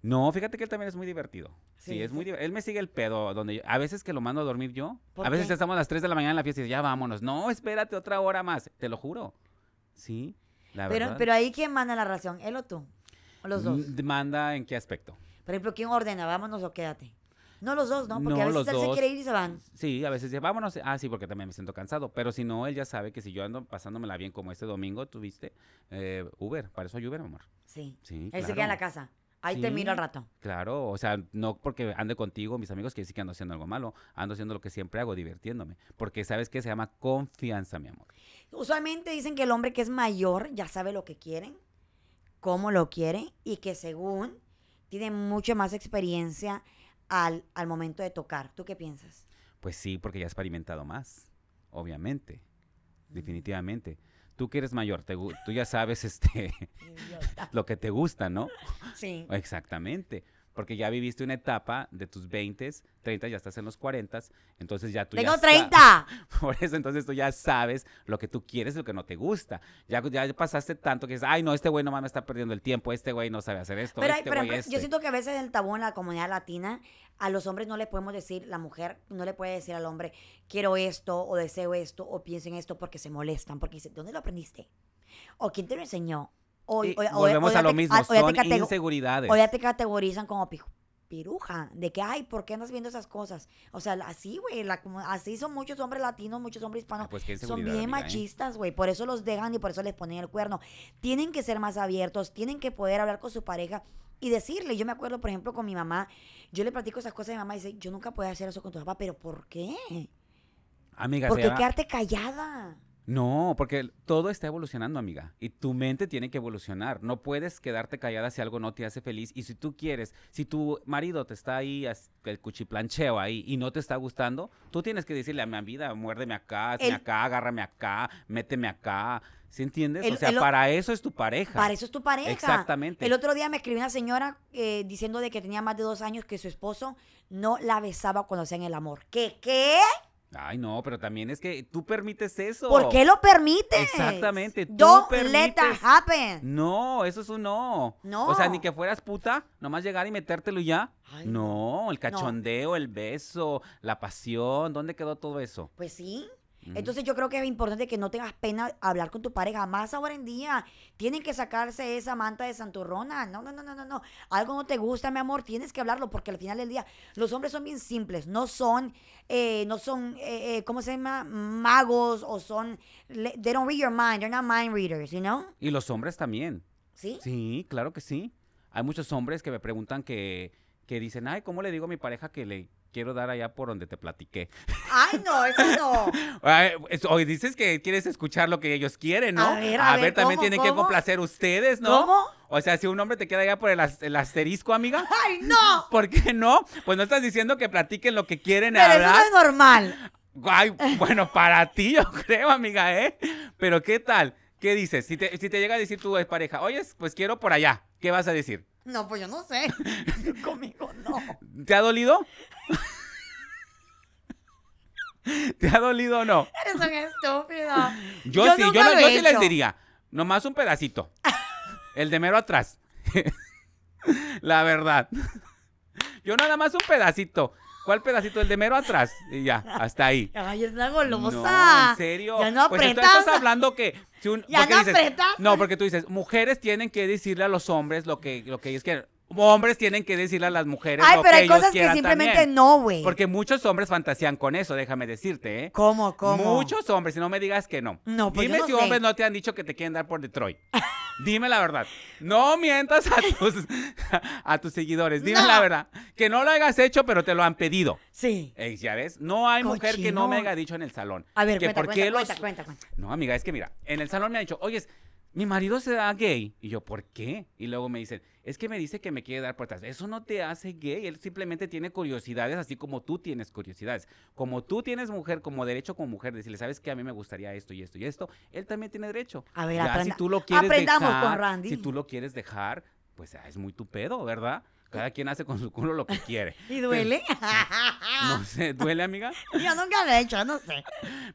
No, fíjate que él también es muy divertido. Sí, Sí, es sí. muy divertido. Él me sigue el pedo donde yo- a veces que lo mando a dormir yo. ¿Por A veces qué? estamos a las 3 de la mañana en la fiesta y ya vámonos. No, espérate otra hora más. Te lo juro. Sí, la Pero, verdad. pero ahí, ¿quién manda la relación? ¿Él o tú? ¿O los dos? Mm, Manda en qué aspecto. Por ejemplo, ¿quién ordena? ¿Vámonos o quédate? No los dos, ¿no? Porque No, a veces los él se dos. quiere ir y se van. Sí, a veces dice, vámonos. Ah, sí, porque también me siento cansado. Pero si no, él ya sabe que si yo ando pasándomela bien como este domingo, tuviste eh, Uber. Para eso hay Uber, amor. Sí. Sí, Él se queda en la casa. Ahí te miro al rato. Claro, o sea, no porque ande contigo, mis amigos, que sí que ando haciendo algo malo. Ando haciendo lo que siempre hago, divirtiéndome. Porque sabes que se llama confianza, mi amor. Usualmente dicen que el hombre que es mayor ya sabe lo que quiere, cómo lo quiere y que según tiene mucha más experiencia al, al momento de tocar. ¿Tú qué piensas? Pues sí, porque ya has experimentado más, obviamente, definitivamente. Tú que eres mayor, te tú ya sabes este, lo que te gusta, ¿no? Sí. Exactamente. Porque ya viviste una etapa de tus 20, 30, ya estás en los 40, entonces ya tú Tengo ya sa- 30. Por eso entonces tú ya sabes lo que tú quieres y lo que no te gusta. Ya, ya pasaste tanto que dices, ay, no, este güey nomás me está perdiendo el tiempo, este güey no sabe hacer esto, Pero, este pero, güey pero este. yo siento que a veces el tabú en la comunidad latina, a los hombres no le podemos decir, la mujer no le puede decir al hombre, quiero esto, o deseo esto, o pienso en esto, porque se molestan, porque dice, ¿dónde lo aprendiste? ¿O quién te lo enseñó? O, Y o- o- volvemos o ya a lo te- mismo, ah, son inseguridades. O ya te categorizan como pi- piruja, de que, ay, ¿por qué andas viendo esas cosas? O sea, así, güey, así son muchos hombres latinos, muchos hombres hispanos. Ah, pues son bien amiga, ¿eh? machistas, güey, por eso los dejan y por eso les ponen el cuerno. Tienen que ser más abiertos, tienen que poder hablar con su pareja y decirle. Yo me acuerdo, por ejemplo, con mi mamá, yo le platico esas cosas a mi mamá y dice, yo nunca puedo hacer eso con tu papá, pero ¿por qué? Amiga, ¿Por se qué llama- quedarte callada? No, porque todo está evolucionando, amiga. Y tu mente tiene que evolucionar. No puedes quedarte callada si algo no te hace feliz. Y si tú quieres, si tu marido te está ahí, el cuchiplancheo ahí, y no te está gustando, tú tienes que decirle a mi vida, muérdeme acá, hazme El- acá, agárrame acá, méteme acá. ¿Sí entiendes? El- o sea, el para eso es tu pareja. Para eso es tu pareja. Exactamente. El otro día me escribió una señora eh, diciendo de que tenía más de dos años que su esposo no la besaba cuando hacían el amor. ¿Qué? ¿Qué? Ay, no, pero también es que tú permites eso. ¿Por qué lo permites? Exactamente, tú Don't let that permites- happen. No, eso es un no. No. O sea, ni que fueras puta, nomás llegar y metértelo y ya. Ay, no, el cachondeo, el beso, la pasión, ¿dónde quedó todo eso? Pues sí. Mm. Entonces yo creo que es importante que no tengas pena hablar con tu pareja. Más ahora en día, tienen que sacarse esa manta de santurrona. No, no, no, no, no, no. Algo no te gusta, mi amor, tienes que hablarlo porque al final del día los hombres son bien simples. No son, eh, no son, eh, eh, ¿cómo se llama? Magos o son, they don't read your mind. They're not mind readers, you know? Y los hombres también. ¿Sí? Sí, claro que sí. Hay muchos hombres que me preguntan que, que dicen, ay, ¿cómo le digo a mi pareja que le quiero dar allá por donde te platiqué? Ay, no, eso no. Hoy dices que quieres escuchar lo que ellos quieren, ¿no? A ver, a ver, también ¿cómo, tienen que complacer ustedes, ¿no? ¿Cómo? O sea, si un hombre te queda allá por el, as- el asterisco, amiga, ¡Ay, no! ¿por qué no? Pues no estás diciendo que platiquen lo que quieren Pero eso no es normal. Ay, bueno, para ti yo creo, amiga, ¿eh? Pero ¿qué tal? ¿Qué dices? Si te, si te llega a decir tu pareja, oye, pues quiero por allá, ¿qué vas a decir? No, pues yo no sé. Conmigo no. ¿Te ha dolido? ¿Te ha dolido o no? Eres un estúpido. Yo, Yo sí, yo, he sí les diría, nomás un pedacito. El de mero atrás. La verdad. Yo nada más un pedacito. ¿Cuál pedacito? El de mero atrás. Y ya, hasta ahí. Ay, es una golosa. No, en serio. Ya no pues apretas. estás hablando que si un- Ya no dices- apretas. No, porque tú dices, mujeres tienen que decirle a los hombres lo que, lo que ellos quieren. Hombres tienen que decirle a las mujeres Ay, lo pero que hay ellos cosas que simplemente también. no, güey. Porque muchos hombres fantasean con eso, déjame decirte, ¿eh? ¿Cómo, cómo? Muchos hombres, y no me digas que no. No, pues Dime yo no si sé. hombres no te han dicho que te quieren dar por Detroit. Dime la verdad. No mientas a tus, a tus seguidores. Dime No. la verdad. Que no lo hayas hecho, pero te lo han pedido. Sí. ¿Ya ves? No hay mujer que no me haya dicho en el salón. A ver, que cuenta, por cuenta, qué los- cuenta, cuenta, cuenta. No, amiga, es que mira, en el salón me han dicho, oye, mi marido se da gay. Y yo, ¿por qué? Y luego me dicen, es que me dice que me quiere dar atrás. Eso no te hace gay. Él simplemente tiene curiosidades, así como tú tienes curiosidades. Como tú tienes mujer, como derecho como mujer, decirle, ¿sabes qué? A mí me gustaría esto y esto y esto. Él también tiene derecho. A ver, Ya, aprenda- si tú lo quieres aprendamos dejar, con Randy. si tú lo quieres dejar, pues ah, es muy tu pedo, ¿verdad? Cada quien hace con su culo lo que quiere. ¿Y duele? No sé, ¿duele, amiga? Yo nunca lo he hecho, no sé.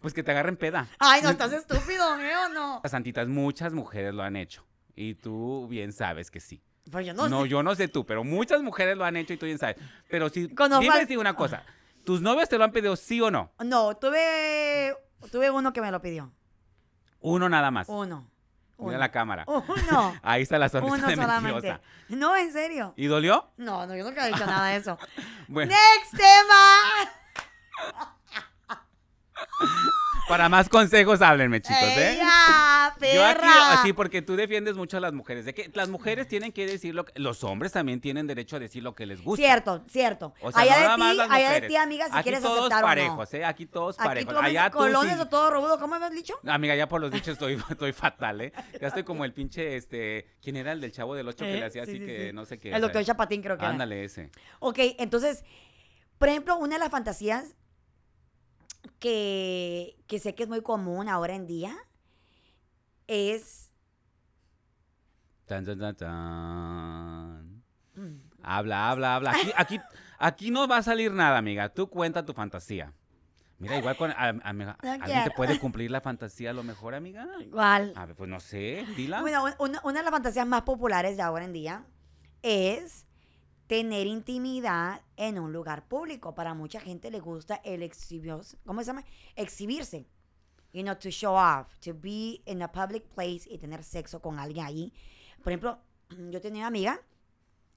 Pues que te agarren peda. Ay, no estás estúpido, ¿eh? ¿O no? Las santitas, muchas mujeres lo han hecho. Y tú bien sabes que sí. Pues yo no, No, sé. yo no sé tú, pero muchas mujeres lo han hecho y tú bien sabes. Pero si, dime si una cosa. ¿Tus novios te lo han pedido sí o no? No, tuve, tuve uno que me lo pidió. Uno nada más. Uno. Mira Uno. la cámara. Uno. Ahí está la sonrisa Uno de solamente. mentirosa. No, en serio. ¿Y dolió? No, no, yo nunca he dicho nada de eso. Bueno, Next tema. para más consejos háblenme, chicos, ¿eh? Ella, Yo aquí, perra. así, porque tú defiendes mucho a las mujeres. De que las mujeres tienen que decir lo que... Los hombres también tienen derecho a decir lo que les gusta. Cierto, cierto. O sea, allá no de ti, allá de ti, amiga, si Aquí quieres todos aceptar o parejos, no. ¿eh? Aquí todos Aquí parejos. tú Allá tú colones sí. o todo rudo, ¿cómo habías dicho? Amiga, ya por los dichos estoy, estoy fatal, ¿eh? Ya estoy como el pinche, este... ¿Quién era el del chavo del 8 que Eh, le hacía sí, así sí, que no sé qué? El o doctor Chapatín creo que era. Ándale, ese. Ok, entonces, por ejemplo, una de las fantasías que, que sé que es muy común ahora en día es... Tan, tan, tan, tan. mm, Habla, habla, habla. Aquí, aquí, aquí no va a salir nada, amiga. Tú cuenta tu fantasía. Mira, igual con... a- amiga, No ¿Alguien te puede cumplir la fantasía a lo mejor, amiga? ¿Cuál? A ver, pues no sé, dila. Bueno, un- una, una de las fantasías más populares de ahora en día es tener intimidad en un lugar público. Para mucha gente le gusta el exhibirse, ¿cómo se llama? Exhibirse. You know, to show off, to be in a public place y tener sexo con alguien allí. Por ejemplo, yo tenía una amiga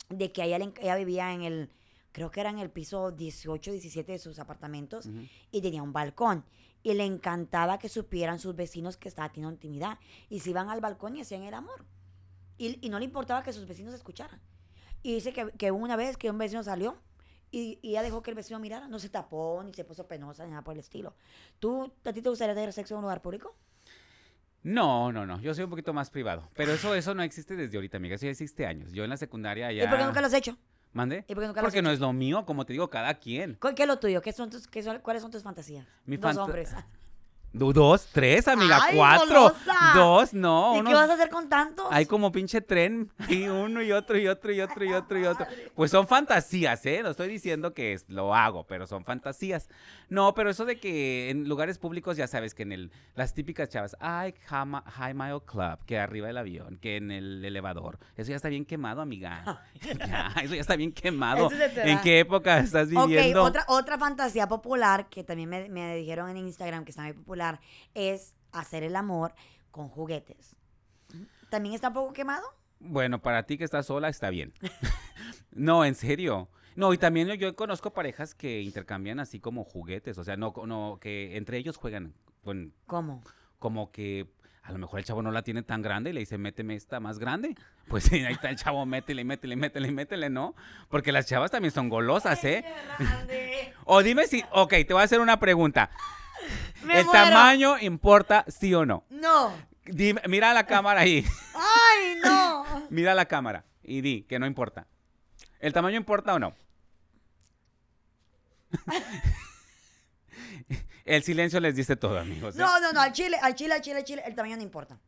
de que ella, ella vivía en el, creo que era en el piso 18, 17 de sus apartamentos y tenía un balcón. Y le encantaba que supieran sus vecinos que estaba teniendo intimidad. Y se iban al balcón y hacían el amor. Y, y no le importaba que sus vecinos escucharan. Y dice que, que una vez que un vecino salió y, y ella dejó que el vecino mirara, no se tapó, ni se puso penosa, ni nada por el estilo. ¿Tú, a ti te gustaría tener sexo en un lugar público? No, no, no. Yo soy un poquito más privado. Pero eso, eso no existe desde ahorita, amiga. Eso ya existe años. Yo en la secundaria ya... ¿Y por qué nunca lo has hecho? ¿Mande? ¿Y por qué nunca lo has Porque no es lo mío, como te digo, cada quien. ¿Cu- ¿Qué es lo tuyo? ¿Qué son tus, qué son- ¿Cuáles son tus fantasías? Mi fanta- hombres. Dos, tres, amiga, ¡Ay, cuatro. golosa! Dos, no. ¿Y unos- qué vas a hacer con tantos? Hay como pinche tren, y uno y otro y otro y otro y otro y otro. Pues son fantasías, ¿eh? No estoy diciendo que es- lo hago, pero son fantasías. No, pero eso de que en lugares públicos, ya sabes que en el, las típicas chavas, ay, High Mile Club, que arriba del avión, que en el elevador. Eso ya está bien quemado, amiga. Ya, eso ya está bien quemado. ¿En qué época estás Ok, viviendo? otra, otra fantasía popular que también me, me dijeron en Instagram que está muy popular es hacer el amor con juguetes. ¿También está un poco quemado? Bueno, para ti que estás sola está bien. no, en serio. No, y también yo, conozco parejas que intercambian así como juguetes, o sea, no, no que entre ellos juegan con, ¿Cómo? como que a lo mejor el chavo no la tiene tan grande y le dice, méteme esta más grande. Pues ahí está el chavo, métele, métele, métele, métele, ¿no? Porque las chavas también son golosas, ¿eh? O dime si, ok, te voy a hacer una pregunta. Me ¿El muero. tamaño importa sí o no? No. Dime, mira la cámara ahí. ¡Ay, no! Mira la cámara y di que no importa. ¿El tamaño importa o no? El silencio les dice todo, amigos. ¿eh? No, no, no, al chile, al chile, al chile, al chile, el tamaño no importa.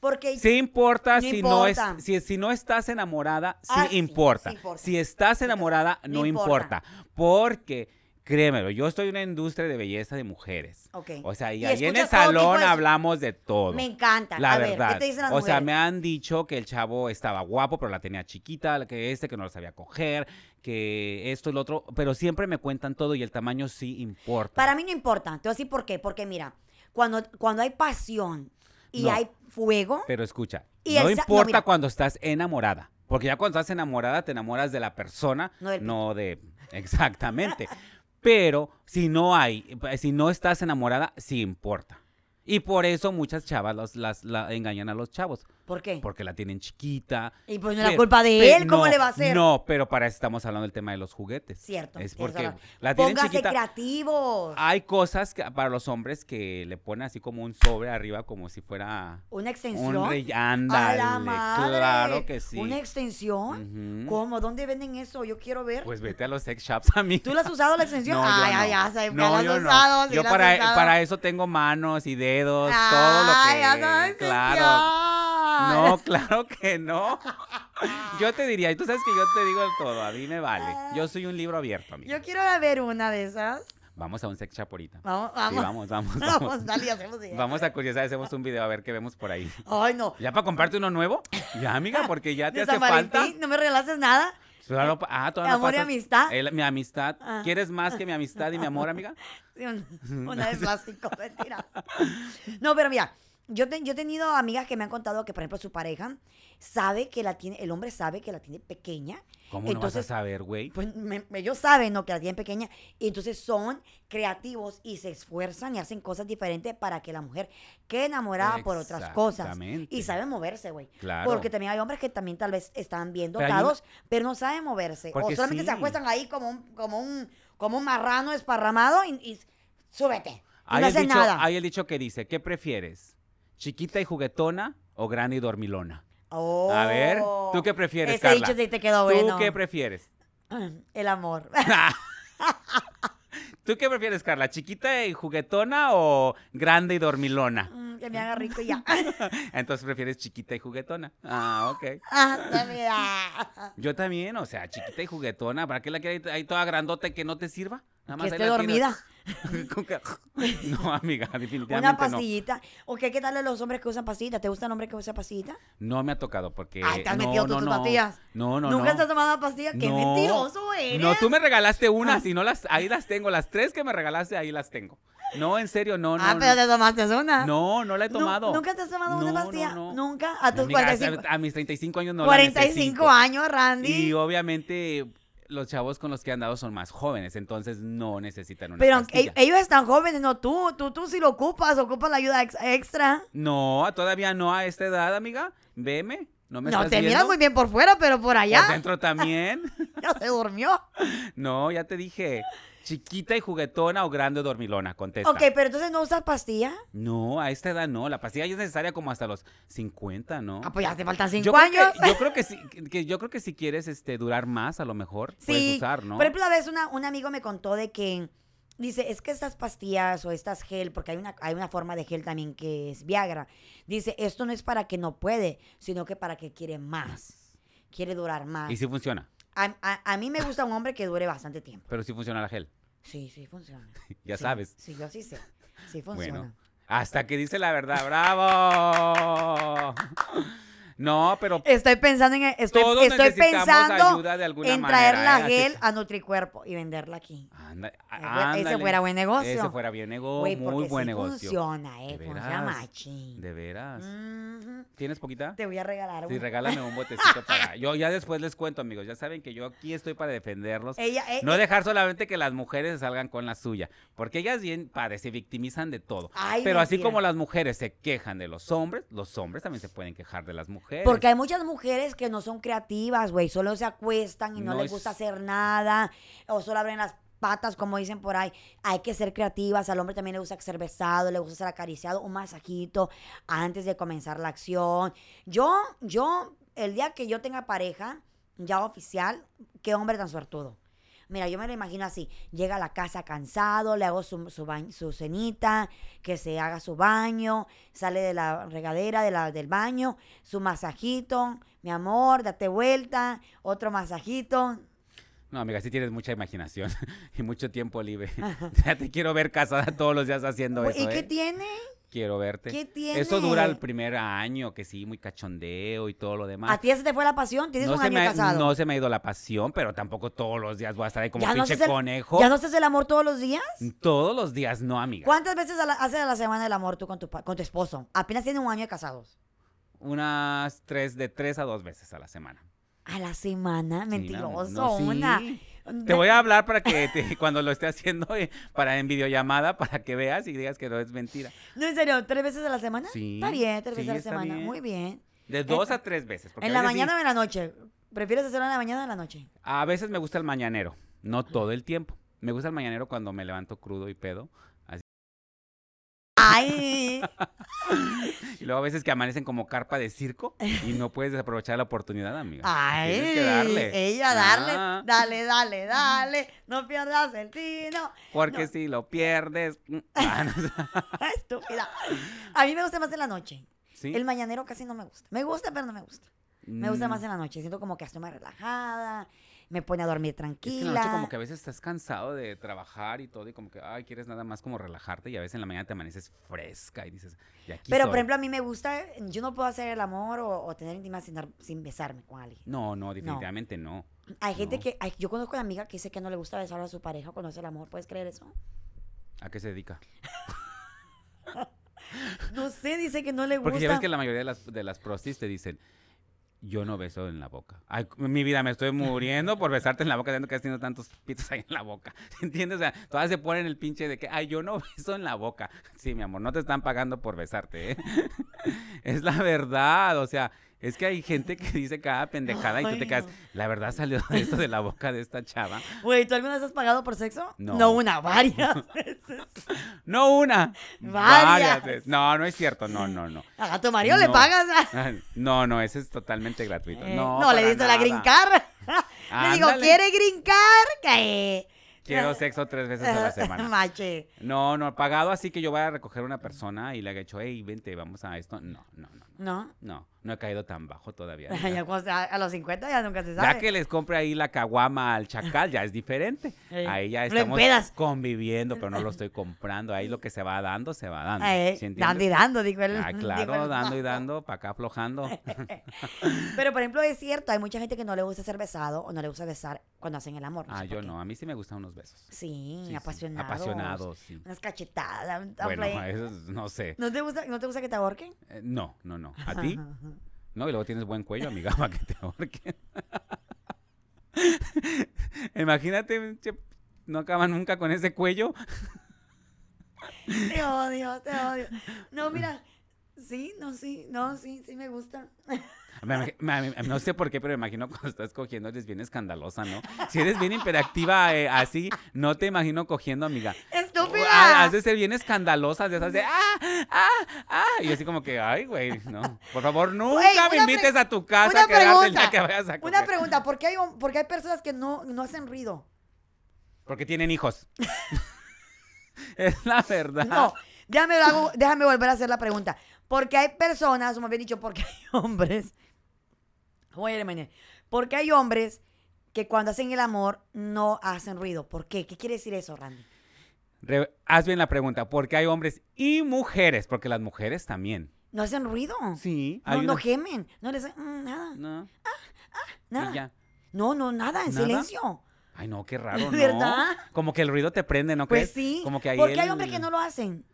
Porque Sí importa, No si, No es, si, si no estás enamorada, sí, Ah, sí, importa. Si estás enamorada, no, No importa. importa. Porque, créemelo, yo estoy en una industria de belleza de mujeres. Ok. O sea, y, ahí en el salón de- hablamos de todo. me encanta. La a ver, verdad. ¿qué te dicen las o sea, me han dicho que el chavo estaba guapo, pero la tenía chiquita, que este, que no la sabía coger, que esto y lo otro. Pero siempre me cuentan todo y el tamaño sí importa. Para mí no importa. Te voy a decir por qué. Porque mira, cuando, cuando hay pasión y No. hay fuego, Pero escucha, Y no importa cuando estás enamorada. Porque ya cuando estás enamorada, te enamoras de la persona, no de... Exactamente. Pero si no hay, si no estás enamorada, sí importa. Y por eso muchas chavas los- las, la engañan a los chavos. ¿Por qué? Porque la tienen chiquita. Y pues no es la culpa de él, ¿cómo no, le va a hacer? No, pero para eso estamos hablando del tema de los juguetes. Cierto. Es porque la tienen Póngase chiquita. creativos. Hay cosas que, para los hombres que le ponen así como un sobre arriba, como si fuera ¿Una extensión? un rey. ¡A la madre! claro que sí. ¿Una extensión? ¿Cómo? ¿Dónde venden eso? Yo quiero ver. Pues vete a los sex shops, amigo. ¿Tú la has usado la extensión? No, yo ay, no. ay, No, la has yo no. usado. Yo para, usado. para eso tengo manos y dedos, todo lo Ay, que... ya sabes, claro. No, claro que no. Yo te diría, y tú sabes que yo te digo todo, a mí me vale. Yo soy un libro abierto, amigo. Yo quiero ver una de esas. Vamos a un sex shop ahorita. Vamos, Sí, vamos. vamos, vamos, Vamos, vamos. dale, hacemos. Vamos a curiosar, hacemos un video a ver qué vemos por ahí. Ay, no. ¿Ya para comprarte uno nuevo? Ya, amiga, porque ya te hace falta. ¿no me regalaste nada? Solo pa- ah, todavía no Amor y amistad. El- mi amistad. Ah. ¿Quieres más que mi amistad y mi amor, amiga? Sí, un- una de plástico, mentira. No, pero mira, yo, te- yo he tenido amigas que me han contado que, por ejemplo, su pareja sabe que la tiene, el hombre sabe que la tiene pequeña. ¿Cómo Entonces, no vas a saber, güey? Pues me- ellos saben, ¿no? Que la tienen pequeña. Y entonces son creativos y se esfuerzan y hacen cosas diferentes para que la mujer quede enamorada por otras cosas. Y saben moverse, güey. Claro. Porque también hay hombres que también tal vez están bien Pero hay una- dotados, pero no saben moverse. O solamente sí. se acuestan ahí como un, como un, como un marrano esparramado y, y súbete. Y Hay, no hacen dicho, nada. hay el dicho que dice, ¿qué prefieres? ¿Chiquita y juguetona o grande y dormilona? A ver, ¿tú qué prefieres, Ese Carla? dicho sí te quedó bueno. ¿Tú qué prefieres? El amor. ¿Tú qué prefieres, Carla? ¿Chiquita y juguetona o grande y dormilona? Mm, que me haga rico y ya. Entonces prefieres chiquita y juguetona. Ah, ok. Ah, ah. Yo también, o sea, chiquita y juguetona. ¿Para qué la quieres ahí toda grandota y que no te sirva? Nada Que ahí esté dormida. que- no, amiga, definitivamente Una no. pastillita. Ok, ¿qué tal a los hombres que usan pastillitas? ¿Te gusta el hombre que usa pastillita? No me ha tocado porque. Ay, te has no, metido tú no, tus pastillas. No, no, ¿Nunca no. te has tomado pastillas? ¡Qué mentiroso eres! No, tú me regalaste unas y no las. Ahí las tengo. Las tres que me regalaste, ahí las tengo. No, en serio, no, no. ah, no. pero te tomaste una. No, no la he tomado. ¿Nunca te has tomado una pastilla? no, no. ¿Nunca? A tus Amiga, 45, a, a mis 35 años no la 45 necesito. años, Randy. Y obviamente los chavos con los que han dado son más jóvenes, entonces no necesitan una pero pastilla. e- ellos están jóvenes, no tú. Tú, tú sí lo ocupas, ocupas la ayuda ex- extra. No, todavía no a esta edad, amiga. Veme, no me No, estás te viendo. miras muy bien por fuera, pero por Por allá dentro también. ya se durmió. No, ya te dije. Chiquita y juguetona o grande o dormilona, contesta. Ok, pero entonces no usas pastilla. No, a esta edad no. La pastilla ya es necesaria como hasta los 50, ¿no? Ah, pues ya te faltan yo, 5 creo años. que, yo creo que sí, que- yo creo que si quieres este durar más, a lo mejor puedes usar, ¿no? Por ejemplo, a veces una, un amigo me contó de que dice, es que estas pastillas o estas gel, porque hay una, hay una forma de gel también que es Viagra, dice, esto no es para que no puede, sino que para que quiere más, quiere durar más. Y sí funciona, A, a- a mí me gusta un hombre que dure bastante tiempo. pero sí funciona la gel. Sí, sí funciona. Ya Sí, sabes. Sí, yo sí sé. Sí funciona. Bueno, hasta que dice la verdad, bravo. No, pero Estoy pensando en estoy, Todos estoy pensando ayuda de alguna en traer la ¿eh? Gel a Nutricuerpo y venderla aquí. Anda- Ese ándale. fuera buen negocio. Ese fuera bien negocio, muy buen sí negocio. funciona, eh, ¿De funciona veras? machín. De veras. ¿Tienes poquita? Te voy a regalar Sí, una. regálame un botecito para. Yo ya después les cuento, amigos. Ya saben que yo aquí estoy para defenderlos. Ella, eh, No eh, dejar solamente que las mujeres salgan con la suya. Porque ellas bien padres, se victimizan de todo. Ay, Pero así como las mujeres se quejan de los hombres, los hombres también se pueden quejar de las mujeres. Porque hay muchas mujeres que no son creativas, güey. Solo se acuestan y no, No les es- gusta hacer nada. O solo abren las patas, como dicen por ahí. Hay que ser creativas. Al hombre también le gusta ser besado, le gusta ser acariciado, un masajito antes de comenzar la acción. Yo, yo, el día que yo tenga pareja, ya oficial, qué hombre tan suertudo. Mira, yo me lo imagino así. Llega a la casa cansado, le hago su, su, bañ- su cenita, que se haga su baño, sale de la regadera de la, del baño, su masajito, mi amor, date vuelta, otro masajito. No, amiga, sí tienes mucha imaginación y mucho tiempo libre. ya te quiero ver casada todos los días haciendo eso. ¿Y qué ¿eh? tiene? Quiero verte. qué tiene? Eso dura el primer año, que sí, muy cachondeo y todo lo demás. ¿A ti ya se te fue la pasión? ¿Tienes un año ha, casado? no se me ha ido la pasión, pero tampoco todos los días voy a estar ahí como ¿Ya pinche el- conejo. ¿Ya no haces el amor todos los días? Todos los días, no, amiga. ¿Cuántas veces a la- haces a la semana el amor tú con tu, con tu esposo? Apenas tienen un año de casados. Unas tres, de tres a dos veces a la semana. A la semana, Sí, mentiroso, no, sí. una. Te voy a hablar para que te- cuando lo esté haciendo eh, para en videollamada para que veas y digas que no es mentira. No, en serio, ¿tres veces a la semana? Sí, Está bien, tres sí, veces a la semana. bien. Muy bien. De dos a tres veces. ¿En la sí- mañana o en la noche? ¿Prefieres hacerlo en la mañana o en la noche? A veces me gusta el mañanero, no todo el tiempo. Me gusta el mañanero cuando me levanto crudo y pedo. ¡Ay! Y luego a veces que amanecen como carpa de circo y no puedes desaprovechar la oportunidad, amiga. ¡Ay! Tienes que darle. Ella, darle, Ah, dale, dale, dale. No pierdas el tino. Porque No. si lo pierdes. mm, ah, no. Estúpida. A mí me gusta más en la noche. ¿Sí? El mañanero casi no me gusta. Me gusta, pero no me gusta. Me gusta Mm, más en la noche. Siento como que estoy más relajada. Me pone a dormir Es tranquila. que en la noche como que a veces estás cansado de trabajar y todo y como que, ay, quieres nada más como relajarte y a veces en la mañana te amaneces fresca y dices, y aquí Pero, soy". por ejemplo, a mí me gusta, yo no puedo hacer el amor o, o tener intimidad sin, dar- sin besarme con alguien. No, no, definitivamente no. Hay gente No. que, hay- yo conozco una amiga que dice que no le gusta besar a su pareja cuando hace el amor. ¿Puedes creer eso? ¿A qué se dedica? No sé, dice que no le gusta. Porque ya ves que la mayoría de las, de las prostis te dicen, yo no beso en la boca. Ay, mi vida, me estoy muriendo por besarte en la boca, viendo que has tenido tantos pitos ahí en la boca. ¿Entiendes? O sea, todas se ponen el pinche de que, ay, yo no beso en la boca. Sí, mi amor, no te están pagando por besarte, ¿eh? es la verdad, o sea, es que hay gente que dice cada pendejada y tú te quedas, no. la verdad salió esto de la boca de esta chava. Güey, ¿tú alguna vez has pagado por sexo? No. una, varias veces. No una, Varias. veces. No, no es cierto, no, no, no. A tu marido le No. pagas. Ay, No, no, ese es totalmente gratuito. Eh, no, no, le diste la nada. card. le digo. ¿quiere? Que... Quiero sexo tres veces a la semana. Mache. No, no, pagado así que yo vaya a recoger a una persona y le haya hecho, hey, vente, vamos a esto. No, no, no. ¿No? No, no he caído tan bajo todavía. Ya a los 50 ya nunca se sabe. Ya que les compre ahí la caguama al chacal, ya es diferente. Ahí ya estamos conviviendo, pero no lo estoy comprando. Ahí lo que se va dando, se va dando. Dando y dando, dijo el. Ah, claro, el- dando y dando, para acá aflojando. Pero, por ejemplo, es cierto, hay mucha gente que no le gusta ser besado o no le gusta besar cuando hacen el amor. Ah, sé yo no, a mí sí me gustan unos besos. Sí, Sí, sí, apasionados. Apasionados, sí. Unas cachetadas. un Bueno, eso es- no sé. ¿No te gusta, ¿No te gusta que te ahorquen? Eh, no, no, no. ¿A ti? No, y luego tienes buen cuello, amiga, para que te ahorquen. Imagínate, no acaba nunca con ese cuello. Te odio, te odio. No, mira. Sí, no, sí, no, sí, sí me gusta. Me imag- me- me- no sé por qué, pero me imagino cuando estás cogiendo eres bien escandalosa, ¿no? Si eres bien hiperactiva eh, así, no te imagino cogiendo, amiga. Ah, ¡Estúpida! Has de ser bien escandalosa, de esas de ¡ah! ¡ah! ¡ah! Y así como que, ay, güey, no. Por favor, nunca me invites a tu casa una a quedarte el día que vayas a coger. Una pregunta, ¿por qué hay, por qué hay personas que no, no hacen ruido? Porque tienen hijos. es la verdad. No, déjame, hago- déjame volver a hacer la pregunta. Porque hay personas, o me habían dicho, porque hay hombres. Wait a minute. Porque hay hombres que cuando hacen el amor no hacen ruido. ¿Por qué? ¿Qué quiere decir eso, Randy? Re- haz bien la pregunta, porque hay hombres y mujeres, porque las mujeres también. ¿No hacen ruido? Sí, No, no gemen. No les hacen mm, nada. No, Nada. y ya. No, no, nada, en ¿Nada? silencio. Ay, no, qué raro, ¿no? ¿Verdad? Como que el ruido te prende, ¿no Pues crees? sí. Como que ahí porque hay hombres que no lo hacen.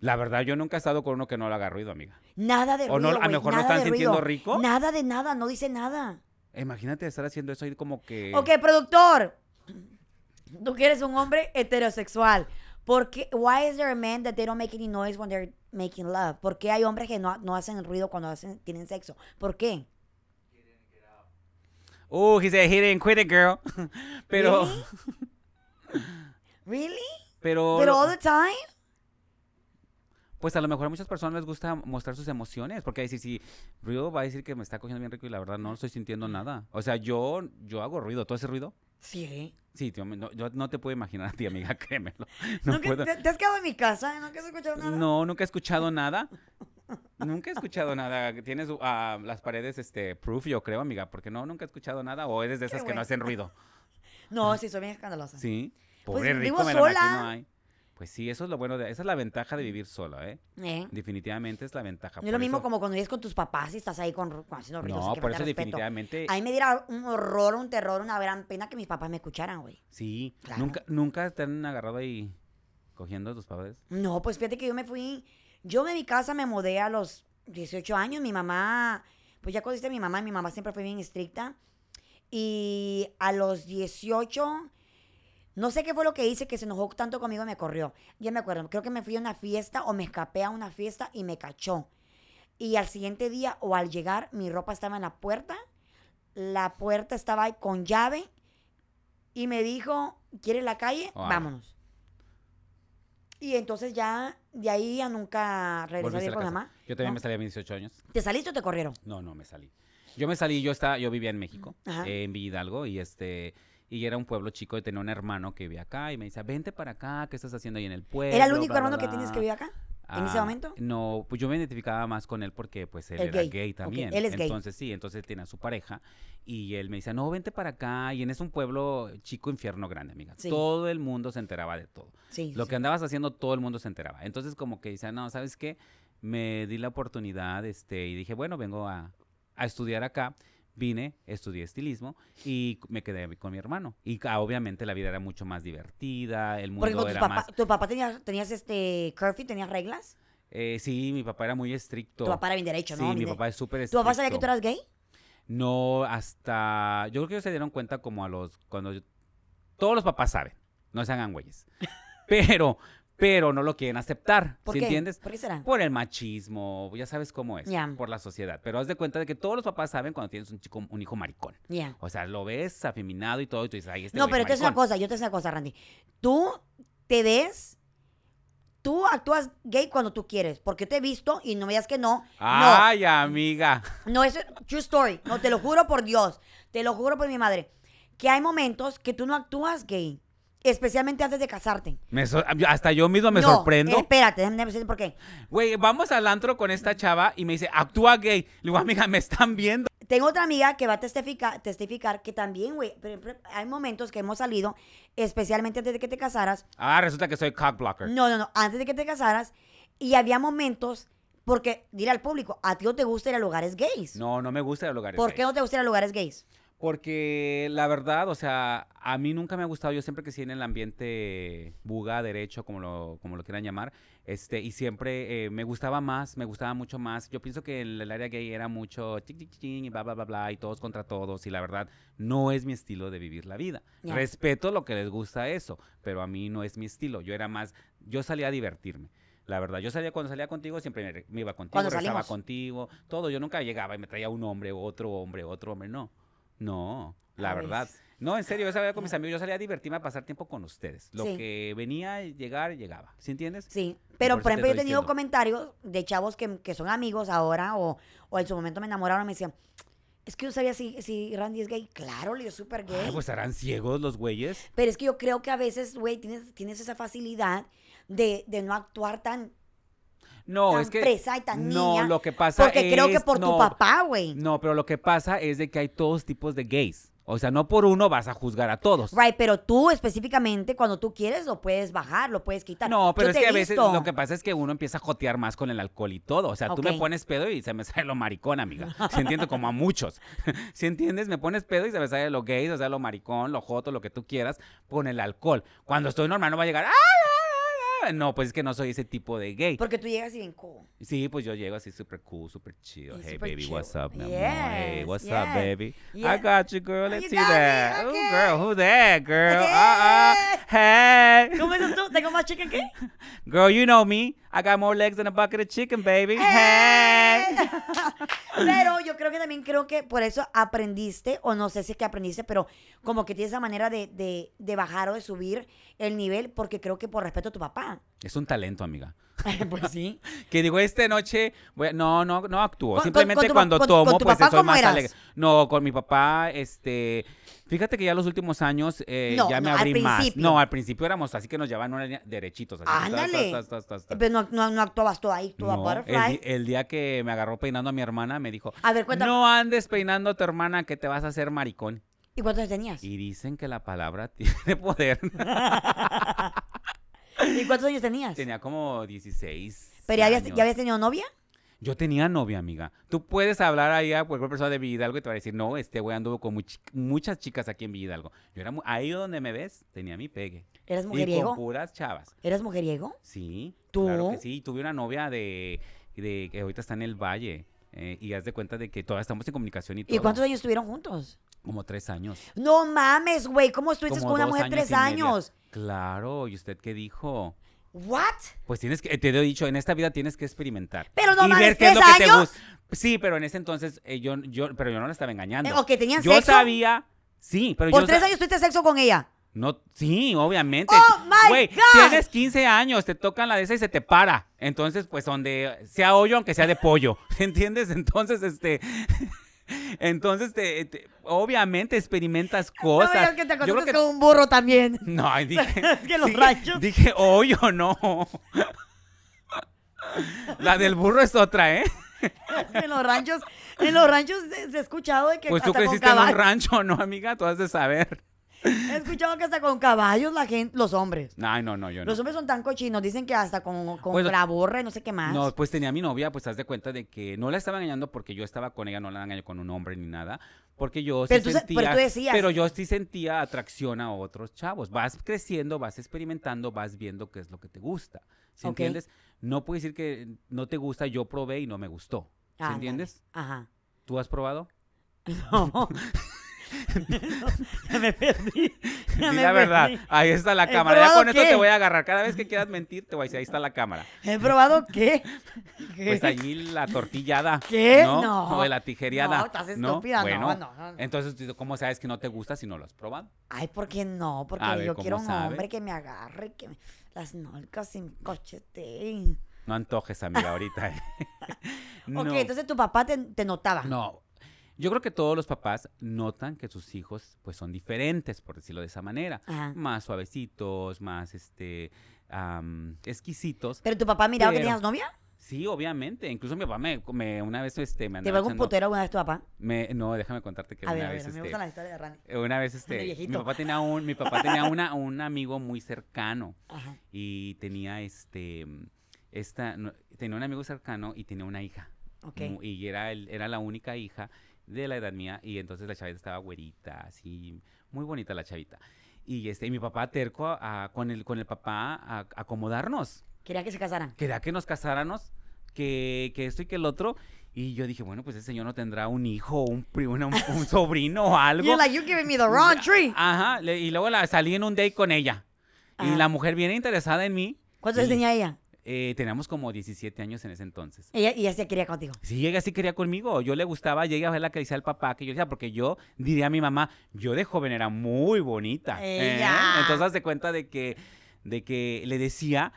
La verdad, yo nunca he estado con uno que no le haga ruido, amiga. Nada de O no, ruido. a lo mejor no nada están sintiendo ruido. rico. Nada de nada, no dice nada. Imagínate estar haciendo eso y como que... Ok, productor. Tú que eres un hombre heterosexual. ¿Por qué? Why is there a man that they don't make any noise when they're making love? ¿Por qué hay hombres que no, no hacen ruido cuando hacen, tienen sexo? ¿Por qué? Uh, he said he didn't quit it, girl. Pero... Really? Really? Pero... But all the time? Pues a lo mejor a muchas personas les gusta mostrar sus emociones, porque sí, sí, ruido va a decir que me está cogiendo bien rico y la verdad no estoy sintiendo nada. O sea, yo, yo hago ruido, ¿tú haces ruido? Sí. Sí, tío, no, yo no te puedo imaginar a ti, amiga, créemelo. No ¿Nunca- puedo. te, te has quedado en mi casa? ¿Nunca has escuchado nada? No, nunca he escuchado nada. Nunca he escuchado nada. Tienes ah, las paredes este proof, yo creo, amiga, porque no, nunca he escuchado nada. O eres de esas que bueno. no hacen ruido. No, sí, soy bien escandalosa. Sí. Pues, Pobre vivo rico, me lo sola. ahí. Pues sí, eso es lo bueno de, esa es la ventaja de vivir sola, ¿eh? ¿Eh? Definitivamente es la ventaja. No es lo mismo eso- como cuando vives con tus papás y estás ahí con, con haciendo ruidos. No, por eso definitivamente. A mí me diera un horror, un terror, una gran pena que mis papás me escucharan, güey. Sí. Claro. Nunca, nunca te han agarrado ahí cogiendo a tus padres. No, pues fíjate que yo me fui, yo de mi casa me mudé a los 18 años, mi mamá, pues ya conociste a mi mamá, mi mamá siempre fue bien estricta Y a los 18, no sé qué fue lo que hice que se enojó tanto conmigo y me corrió. Ya me acuerdo, creo que me fui a una fiesta o me escapé a una fiesta y me cachó. Y al siguiente día o al llegar, mi ropa estaba en la puerta. La puerta estaba ahí con llave. Y me dijo, ¿quieres la calle? Órale. Vámonos. Y entonces ya, de ahí ya nunca regresé a con mamá. Yo también ¿no? me salí a mis 18 años. ¿Te saliste o te corrieron? No, no me salí. Yo me salí, yo estaba, yo vivía en México, eh, en Villa Hidalgo, y este, y era un pueblo chico y tenía un hermano que vivía acá y me decía, vente para acá, ¿qué estás haciendo ahí en el pueblo? ¿Era el único Bla, bla, hermano que bla". tienes que vivir acá? ¿En ese Ah, momento? No, pues yo me identificaba más con él porque pues él El era gay. gay, también. él es gay. entonces sí, entonces él tenía su pareja y él me decía, no, vente para acá. Y en es un pueblo chico, infierno grande, amiga. Sí. Todo el mundo se enteraba de todo. Sí. Lo sí. que andabas haciendo, todo el mundo se enteraba. Entonces como que decía, no, ¿sabes qué? Me di la oportunidad este, y dije, bueno, vengo a, a estudiar acá. Vine, estudié estilismo y me quedé con mi hermano. Y ah, obviamente la vida era mucho más divertida, el Porque mundo con era papá, más... tu papá tenía, tenías este curfew, tenías reglas. Eh, sí, mi papá era muy estricto. Tu papá era bien derecho, Sí, ¿no? mi Bien de- papá es súper ¿Tu estricto. papá sabía que tú eras gay? No, hasta... Yo creo que ellos se dieron cuenta como a los... cuando yo- Todos los papás saben, no se hagan güeyes. pero, pero no lo quieren aceptar, ¿Por ¿sí qué? entiendes? ¿Por qué será? Por el machismo, ya sabes cómo es, Ya. por la sociedad. Pero haz de cuenta de que todos los papás saben cuando tienes un chico, un hijo maricón. Ya. O sea, lo ves afeminado y todo, y tú dices, ay, este No, pero te es una cosa, yo te digo una cosa, Randy. Tú te ves, tú actúas gay cuando tú quieres, porque te he visto y no me digas que no. Ay, amiga. No, no es true story. No, te lo juro por Dios, te lo juro por mi madre, que hay momentos que tú no actúas gay, especialmente antes de casarte. Me so- hasta yo mismo me No, sorprendo. Espérate, déjame decirte por qué. Güey, vamos al antro con esta chava y me dice, actúa gay. Le digo, amiga, me están viendo. Tengo otra amiga que va a testificar, testificar que también, güey, hay momentos que hemos salido, especialmente antes de que te casaras. Ah, resulta que soy cock blocker. No, no, no, antes de que te casaras. Y había momentos, porque, dile al público, a ti no te gusta ir a lugares gays. No, no me gusta el lugar. ¿Por qué no te gusta ir a lugares gays? Porque la verdad, o sea, a mí nunca me ha gustado, yo siempre que sí en el ambiente buga, derecho, como lo, como lo quieran llamar, este, y siempre eh, me gustaba más, me gustaba mucho más. Yo pienso que el, el área gay era mucho chic, chic, chic, y bla, bla, bla, bla, y todos contra todos, y la verdad, no es mi estilo de vivir la vida. Respeto lo que les gusta eso, pero a mí no es mi estilo. Yo era más, yo salía a divertirme. La verdad, yo salía cuando salía contigo, siempre me, me iba contigo, regresaba contigo, todo. Yo nunca llegaba y me traía un hombre, otro hombre, otro hombre, no. No, la A verdad. veces. No, en serio, yo salía con mis amigos, yo salía a divertirme, a pasar tiempo con ustedes. Lo Sí. que venía, llegar, llegaba. ¿Sí entiendes? Sí, pero por por eso te ejemplo yo he tenido diciendo. comentarios de chavos que, que son amigos ahora o, o en su momento me enamoraron y me decían, es que yo sabía si, si Randy es gay. Claro, le digo, súper gay. Ay, pues estarán ciegos los güeyes. Pero es que yo creo que a veces, güey, tienes, tienes esa facilidad de, de no actuar tan, No, tan es que. y tan no, niña. lo que pasa Porque creo que es- por tu no, papá, güey. No, pero lo que pasa es de que hay todos tipos de gays. O sea, no por uno vas a juzgar a todos. Right, pero tú específicamente, cuando tú quieres, lo puedes bajar, lo puedes quitar. No, pero Yo es que a veces visto. lo que pasa es que uno empieza a jotear más con el alcohol y todo. O sea, tú me pones pedo y se me sale lo maricón, amiga. ¿Sí entiendes? Como a muchos. ¿Sí entiendes? Me pones pedo y se me sale lo gay, o sea, lo maricón, lo joto, lo que tú quieras, con el alcohol. Cuando estoy normal no va a llegar. "Ay, ay, ay, ay". No, pues es que no soy ese tipo de gay. Porque tú llegas y bien cool. Sí, pues yo llego así súper cool, súper chill. Hey, super baby, chill. what's up, mi amor? Hey, what's yes. up, baby? I got you, girl. Let's you see that. okay. Oh, girl, who that, girl? Uh, uh. Hey. ¿Cómo dices tú? ¿Tengo más chicken que? Girl, you know me. I got more legs than a bucket of chicken, baby. ¡Hey! Hey. Pero yo creo que también creo que por eso aprendiste, o no sé si es que aprendiste, pero como que tienes esa manera de, de, de bajar o de subir el nivel, porque creo que por respeto a tu papá. Es un talento, amiga. pues sí. Que digo, esta noche, no, no, no actúo. Con- Simplemente con- tu cuando con- tomo, tu pues papá, soy ¿cómo más eras? alegre. No, con mi papá, este, fíjate que ya los últimos años eh, No, ya me no, al abrí más. principio. No, al principio éramos así que nos llevaban una línea derechitos. Así, Ándale. tas, tas, tas. Pero no, no, no actuabas tú ahí, tú a No, el, butterfly. di- el día que me agarró peinando a mi hermana, me dijo, A ver, cuéntame. no andes peinando a tu hermana que te vas a hacer maricón. ¿Y cuántos tenías? Y dicen que la palabra tiene poder. ¿Y cuántos años tenías? Tenía como 16 ¿Pero ya habías, años. ya habías tenido novia? Yo tenía novia, amiga. Tú puedes hablar ahí a cualquier persona de Villa Hidalgo y te va a decir, no, este güey anduvo con much- muchas chicas aquí en Villa Hidalgo. Yo era ahí donde me ves, tenía mi pegue. ¿Eras Y con mujeriego? puras chavas. ¿Eras mujeriego? Sí, ¿Tú? claro que sí. Tuve una novia de, de que ahorita está en el Valle. Eh, y haz de cuenta de que todavía estamos en comunicación y todo. ¿Y cuántos años estuvieron juntos? Como tres años. No mames, güey. ¿Cómo estuviste Como con una mujer tres años? Claro, ¿y usted qué dijo? ¿What? Pues tienes que, te he dicho, en esta vida tienes que experimentar. Pero no y mames, ver qué es lo ¿tres que te años? gusta. Sí, pero en ese entonces eh, yo, yo, pero yo no la estaba engañando. Eh, ok, ¿tenían yo sexo? sabía, sí, pero Por yo tres sa- años tuviste sexo con ella. No, sí, obviamente. Oh, my Güey, God. tienes 15 años, te tocan la de esa y se te para. Entonces, pues donde sea hoyo, aunque sea de pollo. ¿Entiendes? Entonces, este. Entonces, te, te- obviamente experimentas No cosas. me digas que te Yo creo que- con un burro también. No, dije. Es que los ranchos- Dije hoyo, no. La del burro es otra, ¿eh? Es que en los ranchos, en los ranchos se, se ha escuchado de que Pues tú creciste en un rancho, ¿no, amiga? Tú has de saber. He escuchado que hasta con caballos la gente, los hombres. Ay, no, no, yo no. Los hombres son tan cochinos, dicen que hasta con, con Pues- la borra y no sé qué más. No, pues tenía a mi novia, pues haz de cuenta de que no la estaba engañando porque yo estaba con ella, no la engañé con un hombre ni nada, porque yo Pero sí tú se- sentía, pero tú decías- pero yo sí sentía atracción a otros chavos. Vas creciendo, vas experimentando, vas viendo qué es lo que te gusta, ¿sí Ok. entiendes? No puedes decir que no te gusta, yo probé y no me gustó, ¿sí Ándale. entiendes? Ajá. ¿Tú has probado? No. ya me perdí. Ya me la verdad, ahí está la ¿He cámara. Ya con esto qué? te voy a agarrar. Cada vez que quieras mentir, te voy a decir, ahí está la cámara. ¿He probado qué? ¿Qué? Pues allí la tortillada. ¿Qué? ¿no? No. O la tijeriada. No, estás estúpida, no, Bueno, no, no. Entonces, ¿tú ¿cómo sabes que no te gusta si no lo has probado? Ay, ¿por qué no? Porque A yo ¿cómo quiero un sabe? hombre que me agarre, que me- las nalgas y me cocheteen. No antojes, amiga, ahorita. ¿eh? no, Ok, entonces tu papá te, te notaba. no. Yo creo que todos los papás notan que sus hijos, pues, son diferentes, por decirlo de esa manera. Ajá. Más suavecitos, más, este, am, exquisitos. Pero tu papá miraba que Pero- tenías novia. Sí, obviamente. Incluso mi papá me, me- una vez, este, me ¿Te andaba veo algún echando- putero alguna vez tu papá? me- no, déjame contarte que A una ver, a vez, ver, me este, gusta la historia de Randy. Eh, Una vez, este, mi papá tenía un, mi papá tenía una, un amigo muy cercano Ajá. y tenía este, esta, no, tenía un amigo cercano y tenía una hija. Ok. Mu- Y era, el, era la única hija de la edad mía y entonces la chavita estaba güerita, así, muy bonita la chavita. Y este, y mi papá terco a- a- con, el, con el papá a, a acomodarnos. Quería que se casaran. Quería que nos casáramos, que, que esto y que el otro. Y yo dije, bueno, pues ese señor no tendrá un hijo, un, pri- una- un, un sobrino o algo. You're like, you're giving me the wrong tree. Ajá, y luego la, salí en un date con ella. Y Ajá. la mujer viene interesada en mí. ¿Cuántos años y, tenía ella? Eh, teníamos como 17 años en ese entonces. Y ella se quería contigo. Sí, ella sí quería conmigo. Yo le gustaba, y ella fue la que decía al papá que yo decía, porque yo diría a mi mamá, yo de joven era muy bonita. ¿eh? Entonces, de cuenta de que, de que le decía,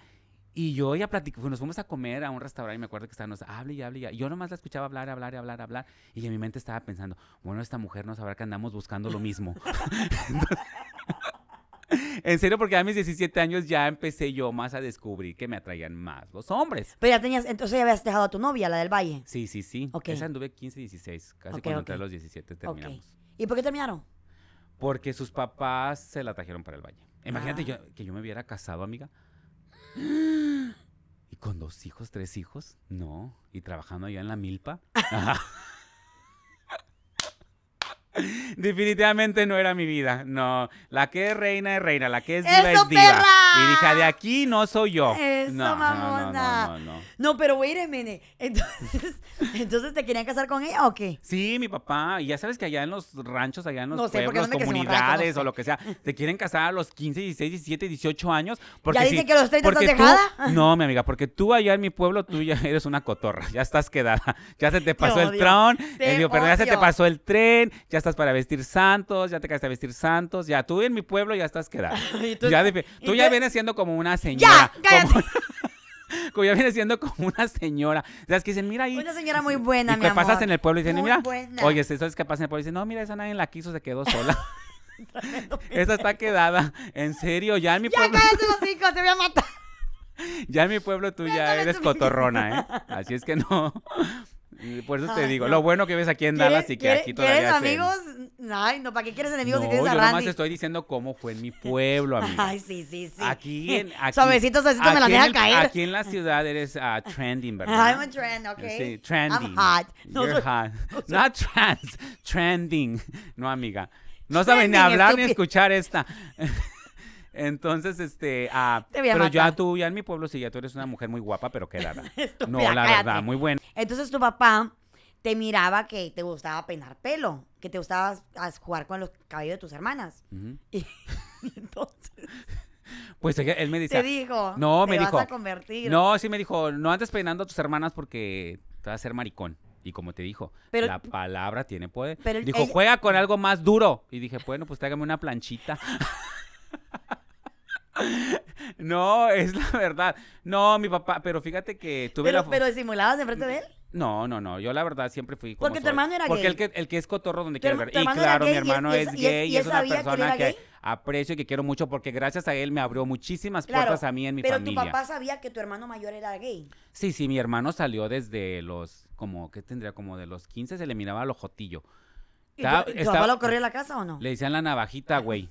y yo ya platicé, nos fuimos a comer a un restaurante y me acuerdo que estábamos, hable y hable y. Yo nomás la escuchaba hablar, hablar, hablar, hablar. Y en mi mente estaba pensando, bueno, esta mujer no sabrá que andamos buscando lo mismo. Entonces, en serio, porque a mis 17 años ya empecé yo más a descubrir que me atraían más los hombres. Pero ya tenías, entonces ya habías dejado a tu novia, la del Valle. Sí, sí, sí. Ok. Esa anduve 15, 16, casi cuando ok. entré a los 17 terminamos. ¿Y por qué terminaron? Porque sus papás se la trajeron para el valle. Imagínate Ah. yo, que yo me hubiera casado, amiga. ¿Y con dos hijos, tres hijos? No. ¿Y trabajando allá en la milpa? Definitivamente no era mi vida. No. La que es reina es reina. La que es diva ¡Eso, es diva. perra! Y dije, de aquí no soy yo. Eso, no, no, no, mamona. no, no, no. No, pero wait a minute. Entonces, entonces ¿te querían casar con ella o qué? Sí, mi papá. Y ya sabes que allá en los ranchos, allá en los pueblos, rancho, comunidades sé. o lo que sea, te quieren casar a los 15, 16, 17, 18 años. Porque ¿Ya sí, dicen que los 30 estás dejada? No, mi amiga, porque tú allá en mi pueblo, tú ya eres una cotorra. Ya estás quedada. Ya se te pasó el tron. te eh, digo, ya se te pasó el tren. Ya estás para vestir santos. Ya te quedaste a vestir santos. Ya tú en mi pueblo ya estás quedada. Tú- ya de- tú ya vienes siendo como una señora. cállate. Como, como ya vienes siendo como una señora. O sea, es que dicen, mira ahí. Una señora muy buena, Y mi que amor. pasas en el pueblo y dicen, Muy mira, buena. oye, ¿sabes qué pasa en el pueblo? Y dicen, no, mira, esa nadie la quiso, se quedó sola. esa está quedada. En serio, ya en mi Ya pueblo, cállate los hijos, te voy a matar. ya en mi pueblo tú ya eres cotorrona, ¿eh? Así es que no. Por eso te Ay, digo, no. lo bueno que ves aquí en Dallas y que ¿Quieres- aquí ¿Quieres todavía se- amigos? Ay, no, ¿para qué quieres enemigos No, si tienes yo a nomás Randy? estoy diciendo cómo fue en mi pueblo, amiga. Ay, sí, sí, sí. Aquí en aquí, Suavecito, suavecito, me la deja el- caer. Aquí en la ciudad eres ah, trending, ¿verdad? I'm a trend, okay? Sí, trending. I'm hot. No You're hot. Not trans, trending. No, amiga. No saben ni hablar ni estúpido. escuchar esta. Entonces, este, ah, Te voy a pero ya tú, ya en mi pueblo, sí, ya tú eres una mujer muy guapa, pero quedada. Estúpida, no, la cállate. verdad, muy buena. Entonces tu papá te miraba que te gustaba peinar pelo, que te gustaba jugar con los cabellos de tus hermanas. Y, y entonces Pues él me dice, te dijo, No, te me vas dijo, a convertir. no, sí me dijo, no andes peinando a tus hermanas porque te vas a hacer maricón. Y como te dijo, Pero- la palabra tiene poder. Pero dijo, ella- juega con algo más duro. Y dije, bueno, pues tráigame una planchita. no, es la verdad. No, mi papá, pero fíjate que tuve pero, la... pero disimulabas enfrente de él. No, no, no, yo la verdad siempre fui como Porque tu hermano era Porque gay. el que, el que es cotorro donde herma- ver. Y claro, mi gay y es- hermano es, es- y es- gay y es una que persona que, aprecio y que quiero mucho porque gracias a él me abrió muchísimas Claro, puertas a mí en mi pero familia. tu papá sabía que tu hermano mayor era gay. Sí, sí, mi hermano salió desde los, como, ¿qué tendría? Como de los 15 se le miraba al ojotillo. ¿Y Estaba- tu, tu estaba- papá lo corrió de la casa o no? Le decían la navajita, güey.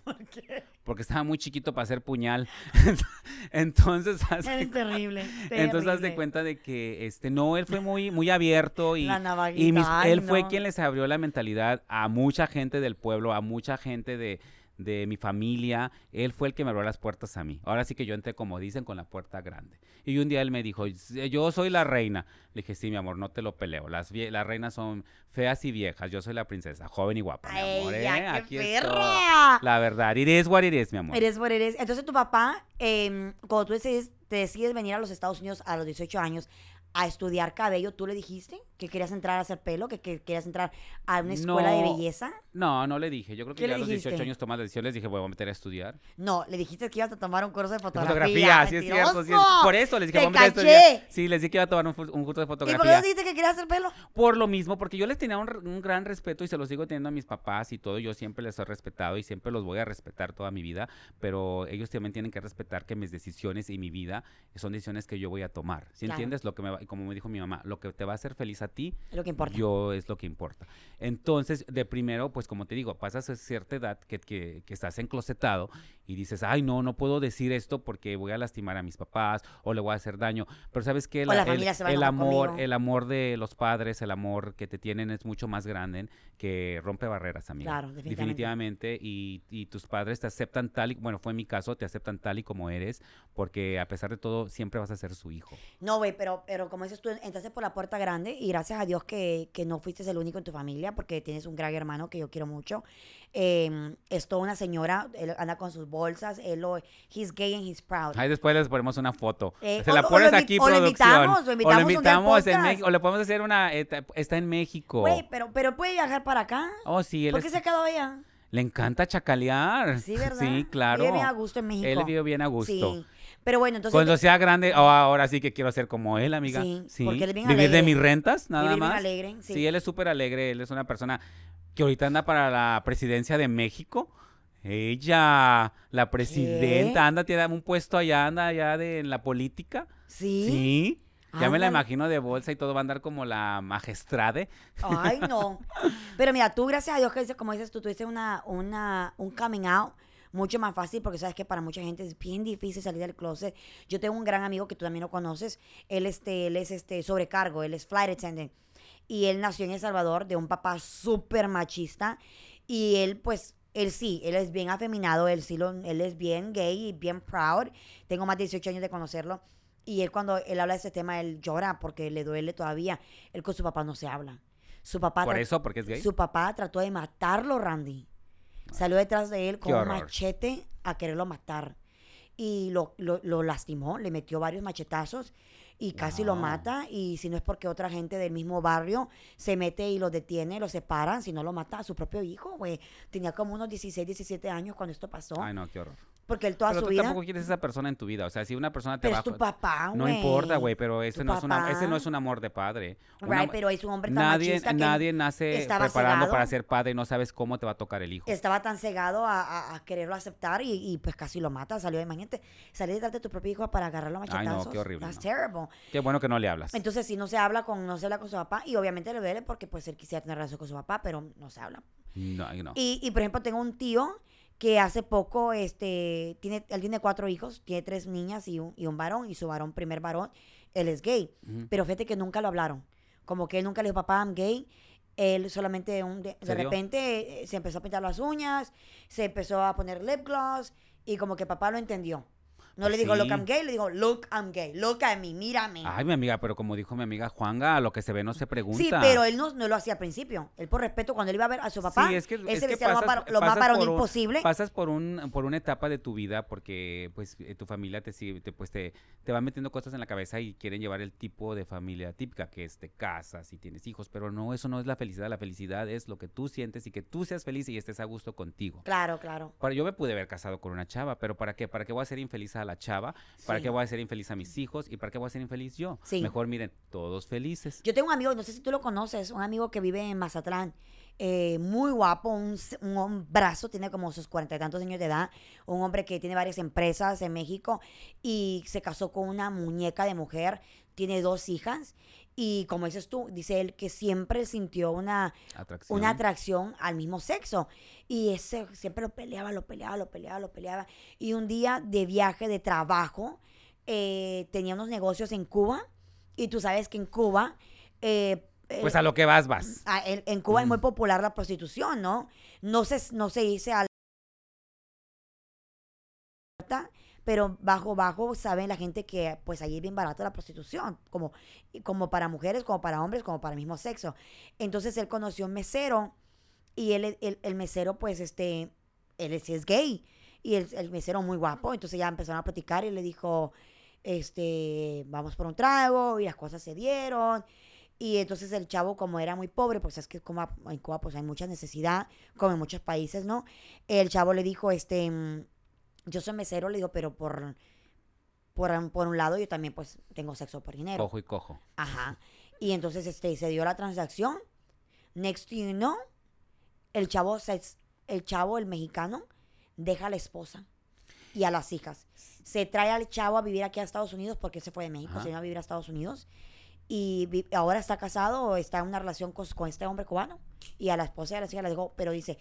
Porque estaba muy chiquito para hacer puñal. Entonces, haz de Eres terrible. Entonces haz de cuenta de que este no, él fue muy muy abierto y, La y ay, él fue quien les abrió la mentalidad a mucha gente del pueblo, a mucha gente de, de mi familia, él fue el que me abrió las puertas a mí. Ahora sí que yo entré como dicen con la puerta grande. Y un día él me dijo, "Yo soy la reina." Le dije, "Sí, mi amor, no te lo peleo. Las las reinas son feas y viejas. Yo soy la princesa, joven y guapa, mi amor, ¿eh? ya, qué Aquí estoy". perra. La verdad, is what is, mi amor. Eres por eres. Entonces tu papá, eh, cuando tú decides, te decides venir a los Estados Unidos a los 18 años a estudiar cabello, ¿tú le dijiste que querías entrar a hacer pelo, que, que querías entrar a una escuela de belleza? No, no le dije. Yo creo que ¿Qué ya a los 18 dijiste? años tomas la decisión, les dije, voy a meter a estudiar. No, le dijiste que ibas a tomar un curso de De fotografía. fotografía, sí es cierto. sí es- ¡Mentiroso! Por eso les dije, ¡Te vamos a estudiar. Sí, les dije que iba a tomar un, curso de ¿Y por qué fotografía. dijiste que querías hacer pelo? Por lo mismo, porque yo les tenía un, un gran respeto y se los sigo teniendo a mis papás y todo. Yo siempre les he respetado y siempre los voy a respetar toda mi vida. Pero ellos también tienen que respetar que mis decisiones y mi vida son decisiones que yo voy a tomar. ¿Sí Claro. entiendes? Lo que me va- como me dijo mi mamá, lo que te va a hacer feliz a ti, lo que importa. yo es lo que importa. Entonces, de primero, pues como te digo, pasas a cierta edad que, que, que estás enclosetado y dices, ay, no, no puedo decir esto porque voy a lastimar a mis papás o le voy a hacer daño. Pero sabes que a el enojar amor, conmigo. el amor de los padres, el amor que te tienen es mucho más grande que rompe barreras, amiga. Claro, definitivamente. Definitivamente. Y, y tus padres te aceptan tal y, bueno, fue mi caso, te aceptan tal y como eres, porque a pesar de todo, siempre vas a ser su hijo. No, güey, pero, pero como dices tú, entraste por la puerta grande y gracias a Dios que, que no fuiste el único en tu familia porque tienes un gran hermano que yo quiero mucho. Eh, es toda una señora, él anda con sus bolsas, él lo, he's gay and he's proud. Ahí después les ponemos una foto. Eh, Se o- la o lo pones invi- aquí, o lo producción. invitamos, lo o invitamos lo un día al invitamos en. México. O le podemos hacer una. eh, Está en México. Güey, pero, pero puede viajar para acá. Oh, sí, él ¿Por es- qué se quedó allá? le encanta chacalear. Sí, ¿verdad? Sí, claro. Vive bien a gusto en México. Él vive bien a gusto. Sí. Pero bueno, entonces... Cuando sea grande, oh, ahora sí que quiero ser como él, amiga. Sí, porque él es bien Vivir de mis rentas, nada Vivir bien más. alegre, sí. sí. él es súper alegre. Él es una persona que ahorita anda para la presidencia de México. Ella, la presidenta, anda, tiene un puesto allá, anda allá de, en la política. Sí. Sí. Ya me la Ándale. imagino de bolsa y todo va a andar como la magistrade. Ay, no. Pero mira, tú, gracias a Dios, que dices- como dices tú, tuviste una, una, un coming out mucho más fácil porque sabes que para mucha gente es bien difícil salir del closet. Yo tengo un gran amigo que tú también lo conoces. Él, este, él es este, sobrecargo, él es flight attendant. Y él nació en El Salvador de un papá súper machista. Y él, pues, él sí, él es bien afeminado, él sí, lo, él es bien gay y bien proud. Tengo más de 18 años de conocerlo. Y él cuando él habla de ese tema, él llora porque le duele todavía. Él con su papá no se habla. Su papá, Por eso, porque es gay. su papá trató de matarlo, Randy. Salió detrás de él con un machete a quererlo matar. Y lo, lo- lo lastimó, le metió varios machetazos y casi lo mata. Y si no es porque otra gente del mismo barrio se mete y lo detiene, lo separan, si no lo mata a su propio hijo, güey. Tenía como unos 16, 17 años cuando esto pasó. Ay, no, qué horror. Porque él toda Pero su tú vida... tampoco quieres esa persona en tu vida. O sea, si una persona te Pero va es tu papá, güey. No importa, güey, pero ese no, es una, ese no es un amor de padre. Una- Right, pero es un hombre tan nadie, machista que nadie nace preparando cegado. para ser padre y no sabes cómo te va a tocar el hijo. estaba tan cegado a, a- a quererlo aceptar y, y, pues casi lo mata. Salió, imagínate, salir detrás de tu propio hijo para agarrarlo a Ay, machetazos. no, qué horrible, That's no. terrible. Qué bueno que no le hablas. Entonces, si no se habla con, no se habla con su papá, y obviamente le duele porque pues él quisiera tener relación con su papá, pero no se habla. No, no. Y, y, por ejemplo, tengo un tío que hace poco, este, tiene, él tiene cuatro hijos, tiene tres niñas y un, y un varón, y su varón, primer varón, él es gay. Pero fíjate que nunca lo hablaron. Como que él nunca le dijo, papá, I'm gay. Él solamente un de, de repente eh, se empezó a pintar las uñas, se empezó a poner lip gloss y como que papá lo entendió. No le digo, look, sí. I'm gay, le digo, look, I'm gay. Look at me, mírame. Ay, mi amiga, pero como dijo mi amiga Juanga, lo que se ve no se pregunta. Sí, pero él no, no lo hacía al principio. Él por respeto, cuando él iba a ver a su papá, Sí, es que, él es se que vestía lo más, lo más pasas varonil por un- posible. Pasas por un por una etapa de tu vida porque pues eh, tu familia te sigue, te, pues te, te va metiendo cosas en la cabeza y quieren llevar el tipo de familia típica que es te casas y tienes hijos, pero no, eso no es la felicidad, la felicidad es lo que tú sientes y que tú seas feliz y estés a gusto contigo. Claro, claro. Para, yo me pude haber casado con una chava, pero ¿para qué? ¿Para qué voy a ser infeliz a la chava? ¿Para Sí. qué voy a ser infeliz a mis hijos? ¿Y para qué voy a ser infeliz yo? Sí. Mejor miren, todos felices. Yo tengo un amigo, no sé si tú lo conoces, un amigo que vive en Mazatlán, eh, muy guapo, un, un hombrazo, tiene como sus cuarenta y tantos años de edad, un hombre que tiene varias empresas en México y se casó con una muñeca de mujer, tiene dos hijas y como dices tú, dice él que siempre sintió una, Atracción. una atracción al mismo sexo. Y ese siempre lo peleaba, lo peleaba, lo peleaba, lo peleaba. Y un día de viaje, de trabajo, eh, tenía unos negocios en Cuba. Y tú sabes que en Cuba... eh, Pues a lo que vas, vas. a- en, en Cuba es muy popular la prostitución, ¿no? No se, no se dice al pero bajo bajo saben la gente que pues allí es bien barata la prostitución, como, como para mujeres, como para hombres, como para el mismo sexo. Entonces él conoció un mesero y él, el, el mesero pues este, él es, es gay y el, el mesero muy guapo, entonces ya empezaron a platicar y le dijo, este, vamos por un trago y las cosas se dieron. Y entonces el chavo, como era muy pobre, pues es que como en Cuba pues hay mucha necesidad, como en muchos países, ¿no? El chavo le dijo, este, yo soy mesero, le digo, pero por, por, por un lado yo también pues tengo sexo por dinero. Cojo y cojo. Ajá. Y entonces este, se dio la transacción. Next you know, el chavo, se- el chavo, el mexicano, deja a la esposa y a las hijas. Se trae al chavo a vivir aquí a Estados Unidos porque se fue de México, Ajá. se vino a vivir a Estados Unidos. Y ahora está casado está en una relación con, con este hombre cubano. Y a la esposa y a las hijas le dijo, pero dice,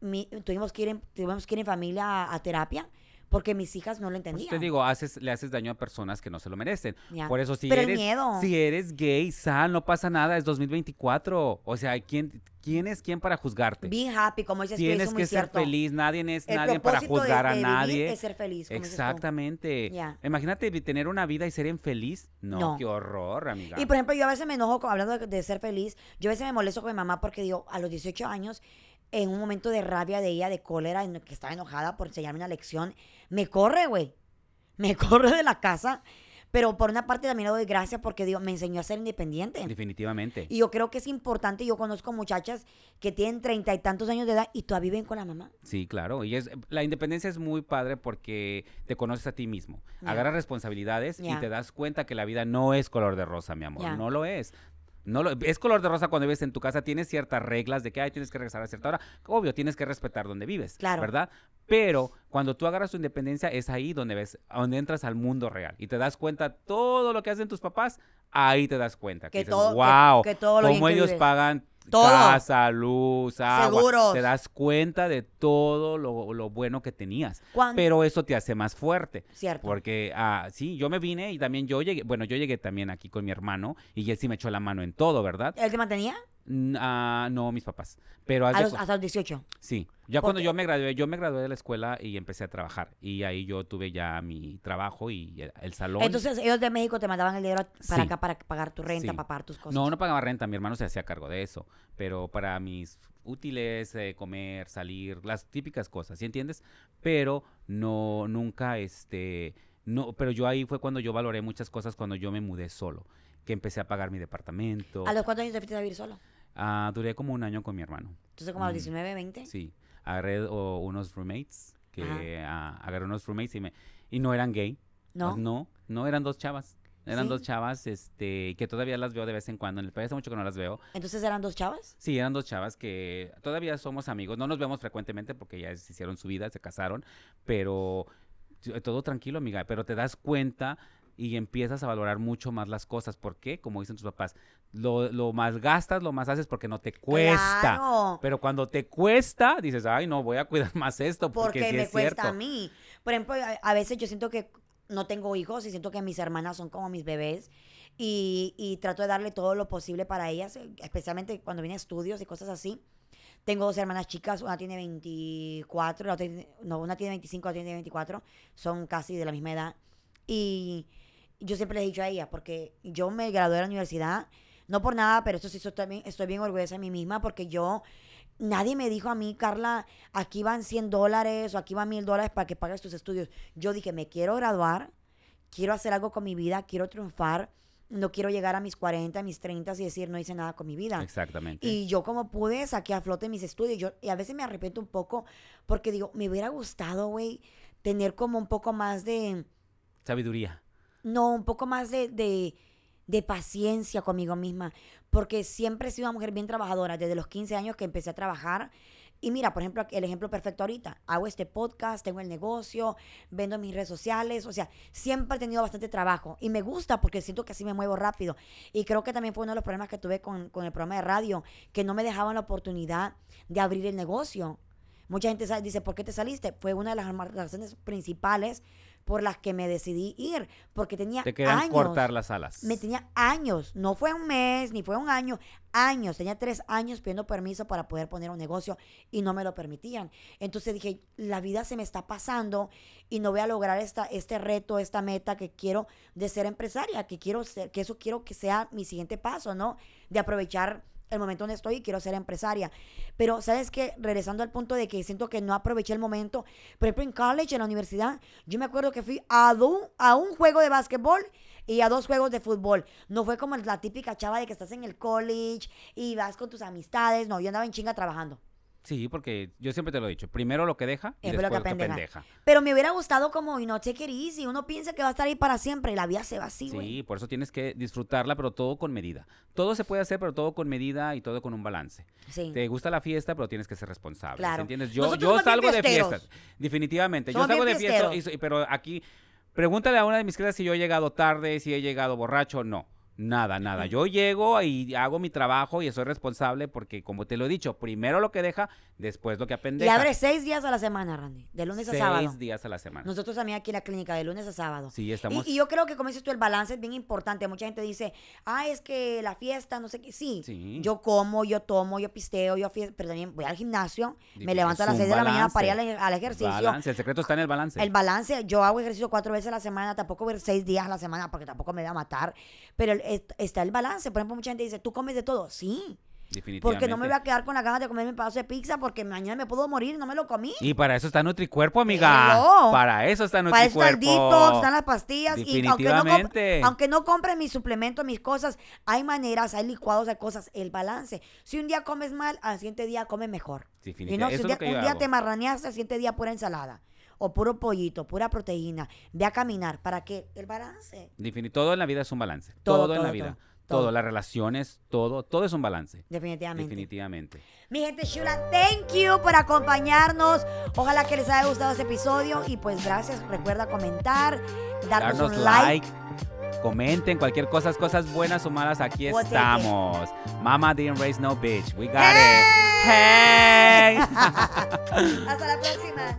mi- tuvimos, que ir en, tuvimos que ir en familia a, a terapia porque mis hijas no lo Pues entendían. te digo, haces, le haces daño a personas que no se lo merecen. Ya. Por eso, si Pero eres, miedo. si eres gay, sal, no pasa nada, es 2024. O sea, ¿quién, quién es quién para juzgarte? Be happy, como dices tú, eso Tienes es que muy ser cierto. feliz, nadie es El nadie para propósito de- juzgar de a vivir nadie. es ser feliz, como. Exactamente. Ya. Imagínate tener una vida y ser infeliz. No, No. qué horror, amiga. Y por ejemplo, yo a veces me enojo, hablando de, de ser feliz, yo a veces me molesto con mi mamá porque digo, a los 18 años, en un momento de rabia de ella, de cólera, en que estaba enojada por enseñarme una lección, me corre, güey. Me corre de la casa. Pero por una parte también le doy gracias porque digo, me enseñó a ser independiente. Definitivamente. Y yo creo que es importante, yo conozco muchachas que tienen treinta y tantos años de edad y todavía viven con la mamá. Sí, claro. Y es la independencia es muy padre porque te conoces a ti mismo. Agarras responsabilidades y te das cuenta que la vida no es color de rosa, mi amor. No lo es. No lo, es color de rosa cuando vives en tu casa, tienes ciertas reglas de que ay, tienes que regresar a cierta hora. Obvio, tienes que respetar donde vives, Claro. ¿verdad? Pero cuando tú agarras tu independencia, es ahí donde ves, donde entras al mundo real y te das cuenta todo lo que hacen tus papás, ahí te das cuenta. Que, Que dices, todo- que- wow, que todo lo bien cómo que ellos vives". pagan Todo. casa, luz, agua. Seguros. Te das cuenta de todo lo, lo bueno que tenías. Cuan- Pero eso te hace más fuerte. Cierto. Porque, ah, sí, yo me vine y también yo llegué, bueno, yo llegué también aquí con mi hermano y él sí me echó la mano en todo, ¿verdad? ¿Él te mantenía? Ah, no, mis papás. Pero A los- hasta los 18. sí, ya cuando yo me gradué, yo me gradué de la escuela y empecé a trabajar. Y ahí yo tuve ya mi trabajo y el, el salón. Entonces ellos de México te mandaban el dinero para Sí. acá para pagar tu renta, Sí. para pagar tus cosas. No, no pagaba renta, mi hermano se hacía cargo de eso, pero para mis útiles, eh, comer, salir, las típicas cosas, ¿sí entiendes? Pero no, nunca, este, no, pero yo ahí fue cuando yo valoré muchas cosas cuando yo me mudé solo, que empecé a pagar mi departamento. ¿A los cuántos años te fuiste a vivir solo? Ah, duré como un año con mi hermano. Entonces como a los Mm. 19, 20. Sí, agarré o, unos roommates, que ah, agarré unos roommates y, me, y no eran gay. ¿No? No, no, eran dos chavas. Eran ¿Sí? dos chavas, este, que todavía las veo de vez en cuando. En el país hace mucho que no las veo. Entonces eran dos chavas. Sí, eran dos chavas que todavía somos amigos. No nos vemos frecuentemente porque ya se hicieron su vida, se casaron, pero t- todo tranquilo, amiga. Pero te das cuenta y empiezas a valorar mucho más las cosas. ¿Por qué? Como dicen tus papás, lo, lo más gastas, lo más haces porque no te cuesta. Claro. Pero cuando te cuesta, dices, ay, no, voy a cuidar más esto porque, Porque sí me es cuesta cierto. a mí. Por ejemplo, a, a veces yo siento que no tengo hijos y siento que mis hermanas son como mis bebés y, y trato de darle todo lo posible para ellas, especialmente cuando vienen estudios y cosas así. Tengo dos hermanas chicas, una tiene 24, la otra tiene- no, una tiene 25, la otra tiene 24, son casi de la misma edad. Y yo siempre le he dicho a ella, porque yo me gradué de la universidad, no por nada, pero esto sí estoy bien, estoy bien orgullosa de mí misma, porque yo, nadie me dijo a mí, Carla, aquí van 100 dólares o aquí van 1000 dólares para que pagues tus estudios. Yo dije, me quiero graduar, quiero hacer algo con mi vida, quiero triunfar, no quiero llegar a mis 40, mis 30 y decir, no hice nada con mi vida. Exactamente. Y yo como pude saqué a flote mis estudios. Yo, y a veces me arrepiento un poco porque digo, me hubiera gustado, güey, tener como un poco más de, Sabiduría. no, un poco más de, de, de paciencia conmigo misma. Porque siempre he sido una mujer bien trabajadora. Desde los 15 años que empecé a trabajar. Y mira, por ejemplo, el ejemplo perfecto ahorita. Hago este podcast, tengo el negocio, vendo en mis redes sociales. O sea, siempre he tenido bastante trabajo. Y me gusta porque siento que así me muevo rápido. Y creo que también fue uno de los problemas que tuve con, con el programa de radio, que no me dejaban la oportunidad de abrir el negocio. Mucha gente dice, ¿por qué te saliste? Fue una de las razones principales por las que me decidí ir. Porque tenía Te querían años. cortar las alas. Me tenía años, no fue un mes, ni fue un año, años. Tenía tres años pidiendo permiso para poder poner un negocio y no me lo permitían. Entonces dije, la vida se me está pasando y no voy a lograr esta, este reto, esta meta que quiero de ser empresaria, que quiero ser, que eso quiero que sea mi siguiente paso, ¿no? De aprovechar el momento donde estoy y quiero ser empresaria. Pero, ¿sabes qué? Regresando al punto de que siento que no aproveché el momento. Por ejemplo, en college, en la universidad, yo me acuerdo que fui a, do- a un juego de básquetbol y a dos juegos de fútbol. No fue como la típica chava de que estás en el college y vas con tus amistades. No, yo andaba en chinga trabajando. Sí, porque yo siempre te lo he dicho. Primero lo que deja y Es lo después lo que pendeja. pendeja. Pero me hubiera gustado como, y no qué easy. Uno piensa que va a estar ahí para siempre y la vida se va así, Sí, güey. por eso tienes que disfrutarla, pero todo con medida. Todo se puede hacer, pero todo con medida y todo con un balance. Sí. Te gusta la fiesta, pero tienes que ser responsable. ¿sí Claro. ¿Entiendes? Yo, Nosotros yo salgo de fiestas. Definitivamente. Somos yo salgo de bien fiesta, y fiesteros. soy- pero aquí, pregúntale a una de mis clientes si yo he llegado tarde, si he llegado borracho. No. Nada, nada. Yo llego y hago mi trabajo y soy responsable porque, como te lo he dicho, primero lo que deja, después lo que Y apendeja. abre seis días a la semana, Randy. De lunes a Seis sábado. días a la semana. Nosotros también aquí en la clínica, de lunes a sábado. Sí, estamos... Y, y yo creo que, como dices tú, el balance es bien importante. Mucha gente dice, ah, es que la fiesta, no sé qué. Sí, Sí. yo como, yo tomo, yo pisteo, yo fiesta, pero también voy al gimnasio, me levanto a las Es 6 un de la mañana para ir al, al ejercicio. Balance, el secreto está en el balance. El balance, yo hago ejercicio cuatro veces a la semana, tampoco voy a ir seis días a la semana porque tampoco me va a matar. Pero el- está el balance. Por ejemplo, mucha gente dice, ¿tú comes de todo? Sí. Definitivamente. Porque no me voy a quedar con las ganas de comerme un pedazo de pizza porque mañana me puedo morir y no me lo comí. Y para eso está Nutricuerpo, amiga. Hello. Para eso está Para eso está el Nutricuerpo. detox, están las pastillas. Y aunque no, aunque no compren mis suplementos, mis cosas, hay maneras, hay licuados, hay cosas. El balance. Si un día comes mal, al siguiente día comes mejor. Y Definitivamente. no, si un día, un día te marraneaste, al siguiente día pura ensalada. O puro pollito, pura proteína. Ve a caminar. ¿Para qué? El balance. Defini- todo en la vida es un balance. Todo, Todo, en la vida. todo, las relaciones, todo, todo es un balance. Definitivamente. Definitivamente. Mi gente chula, thank you por acompañarnos. Ojalá que les haya gustado este episodio. Y pues gracias. Recuerda comentar, darnos, Darnos un like. like. Comenten cualquier cosa, cosas buenas o malas, aquí it. estamos. Mama didn't raise no bitch. We got ¡Hey! it. Hey. Hasta la próxima.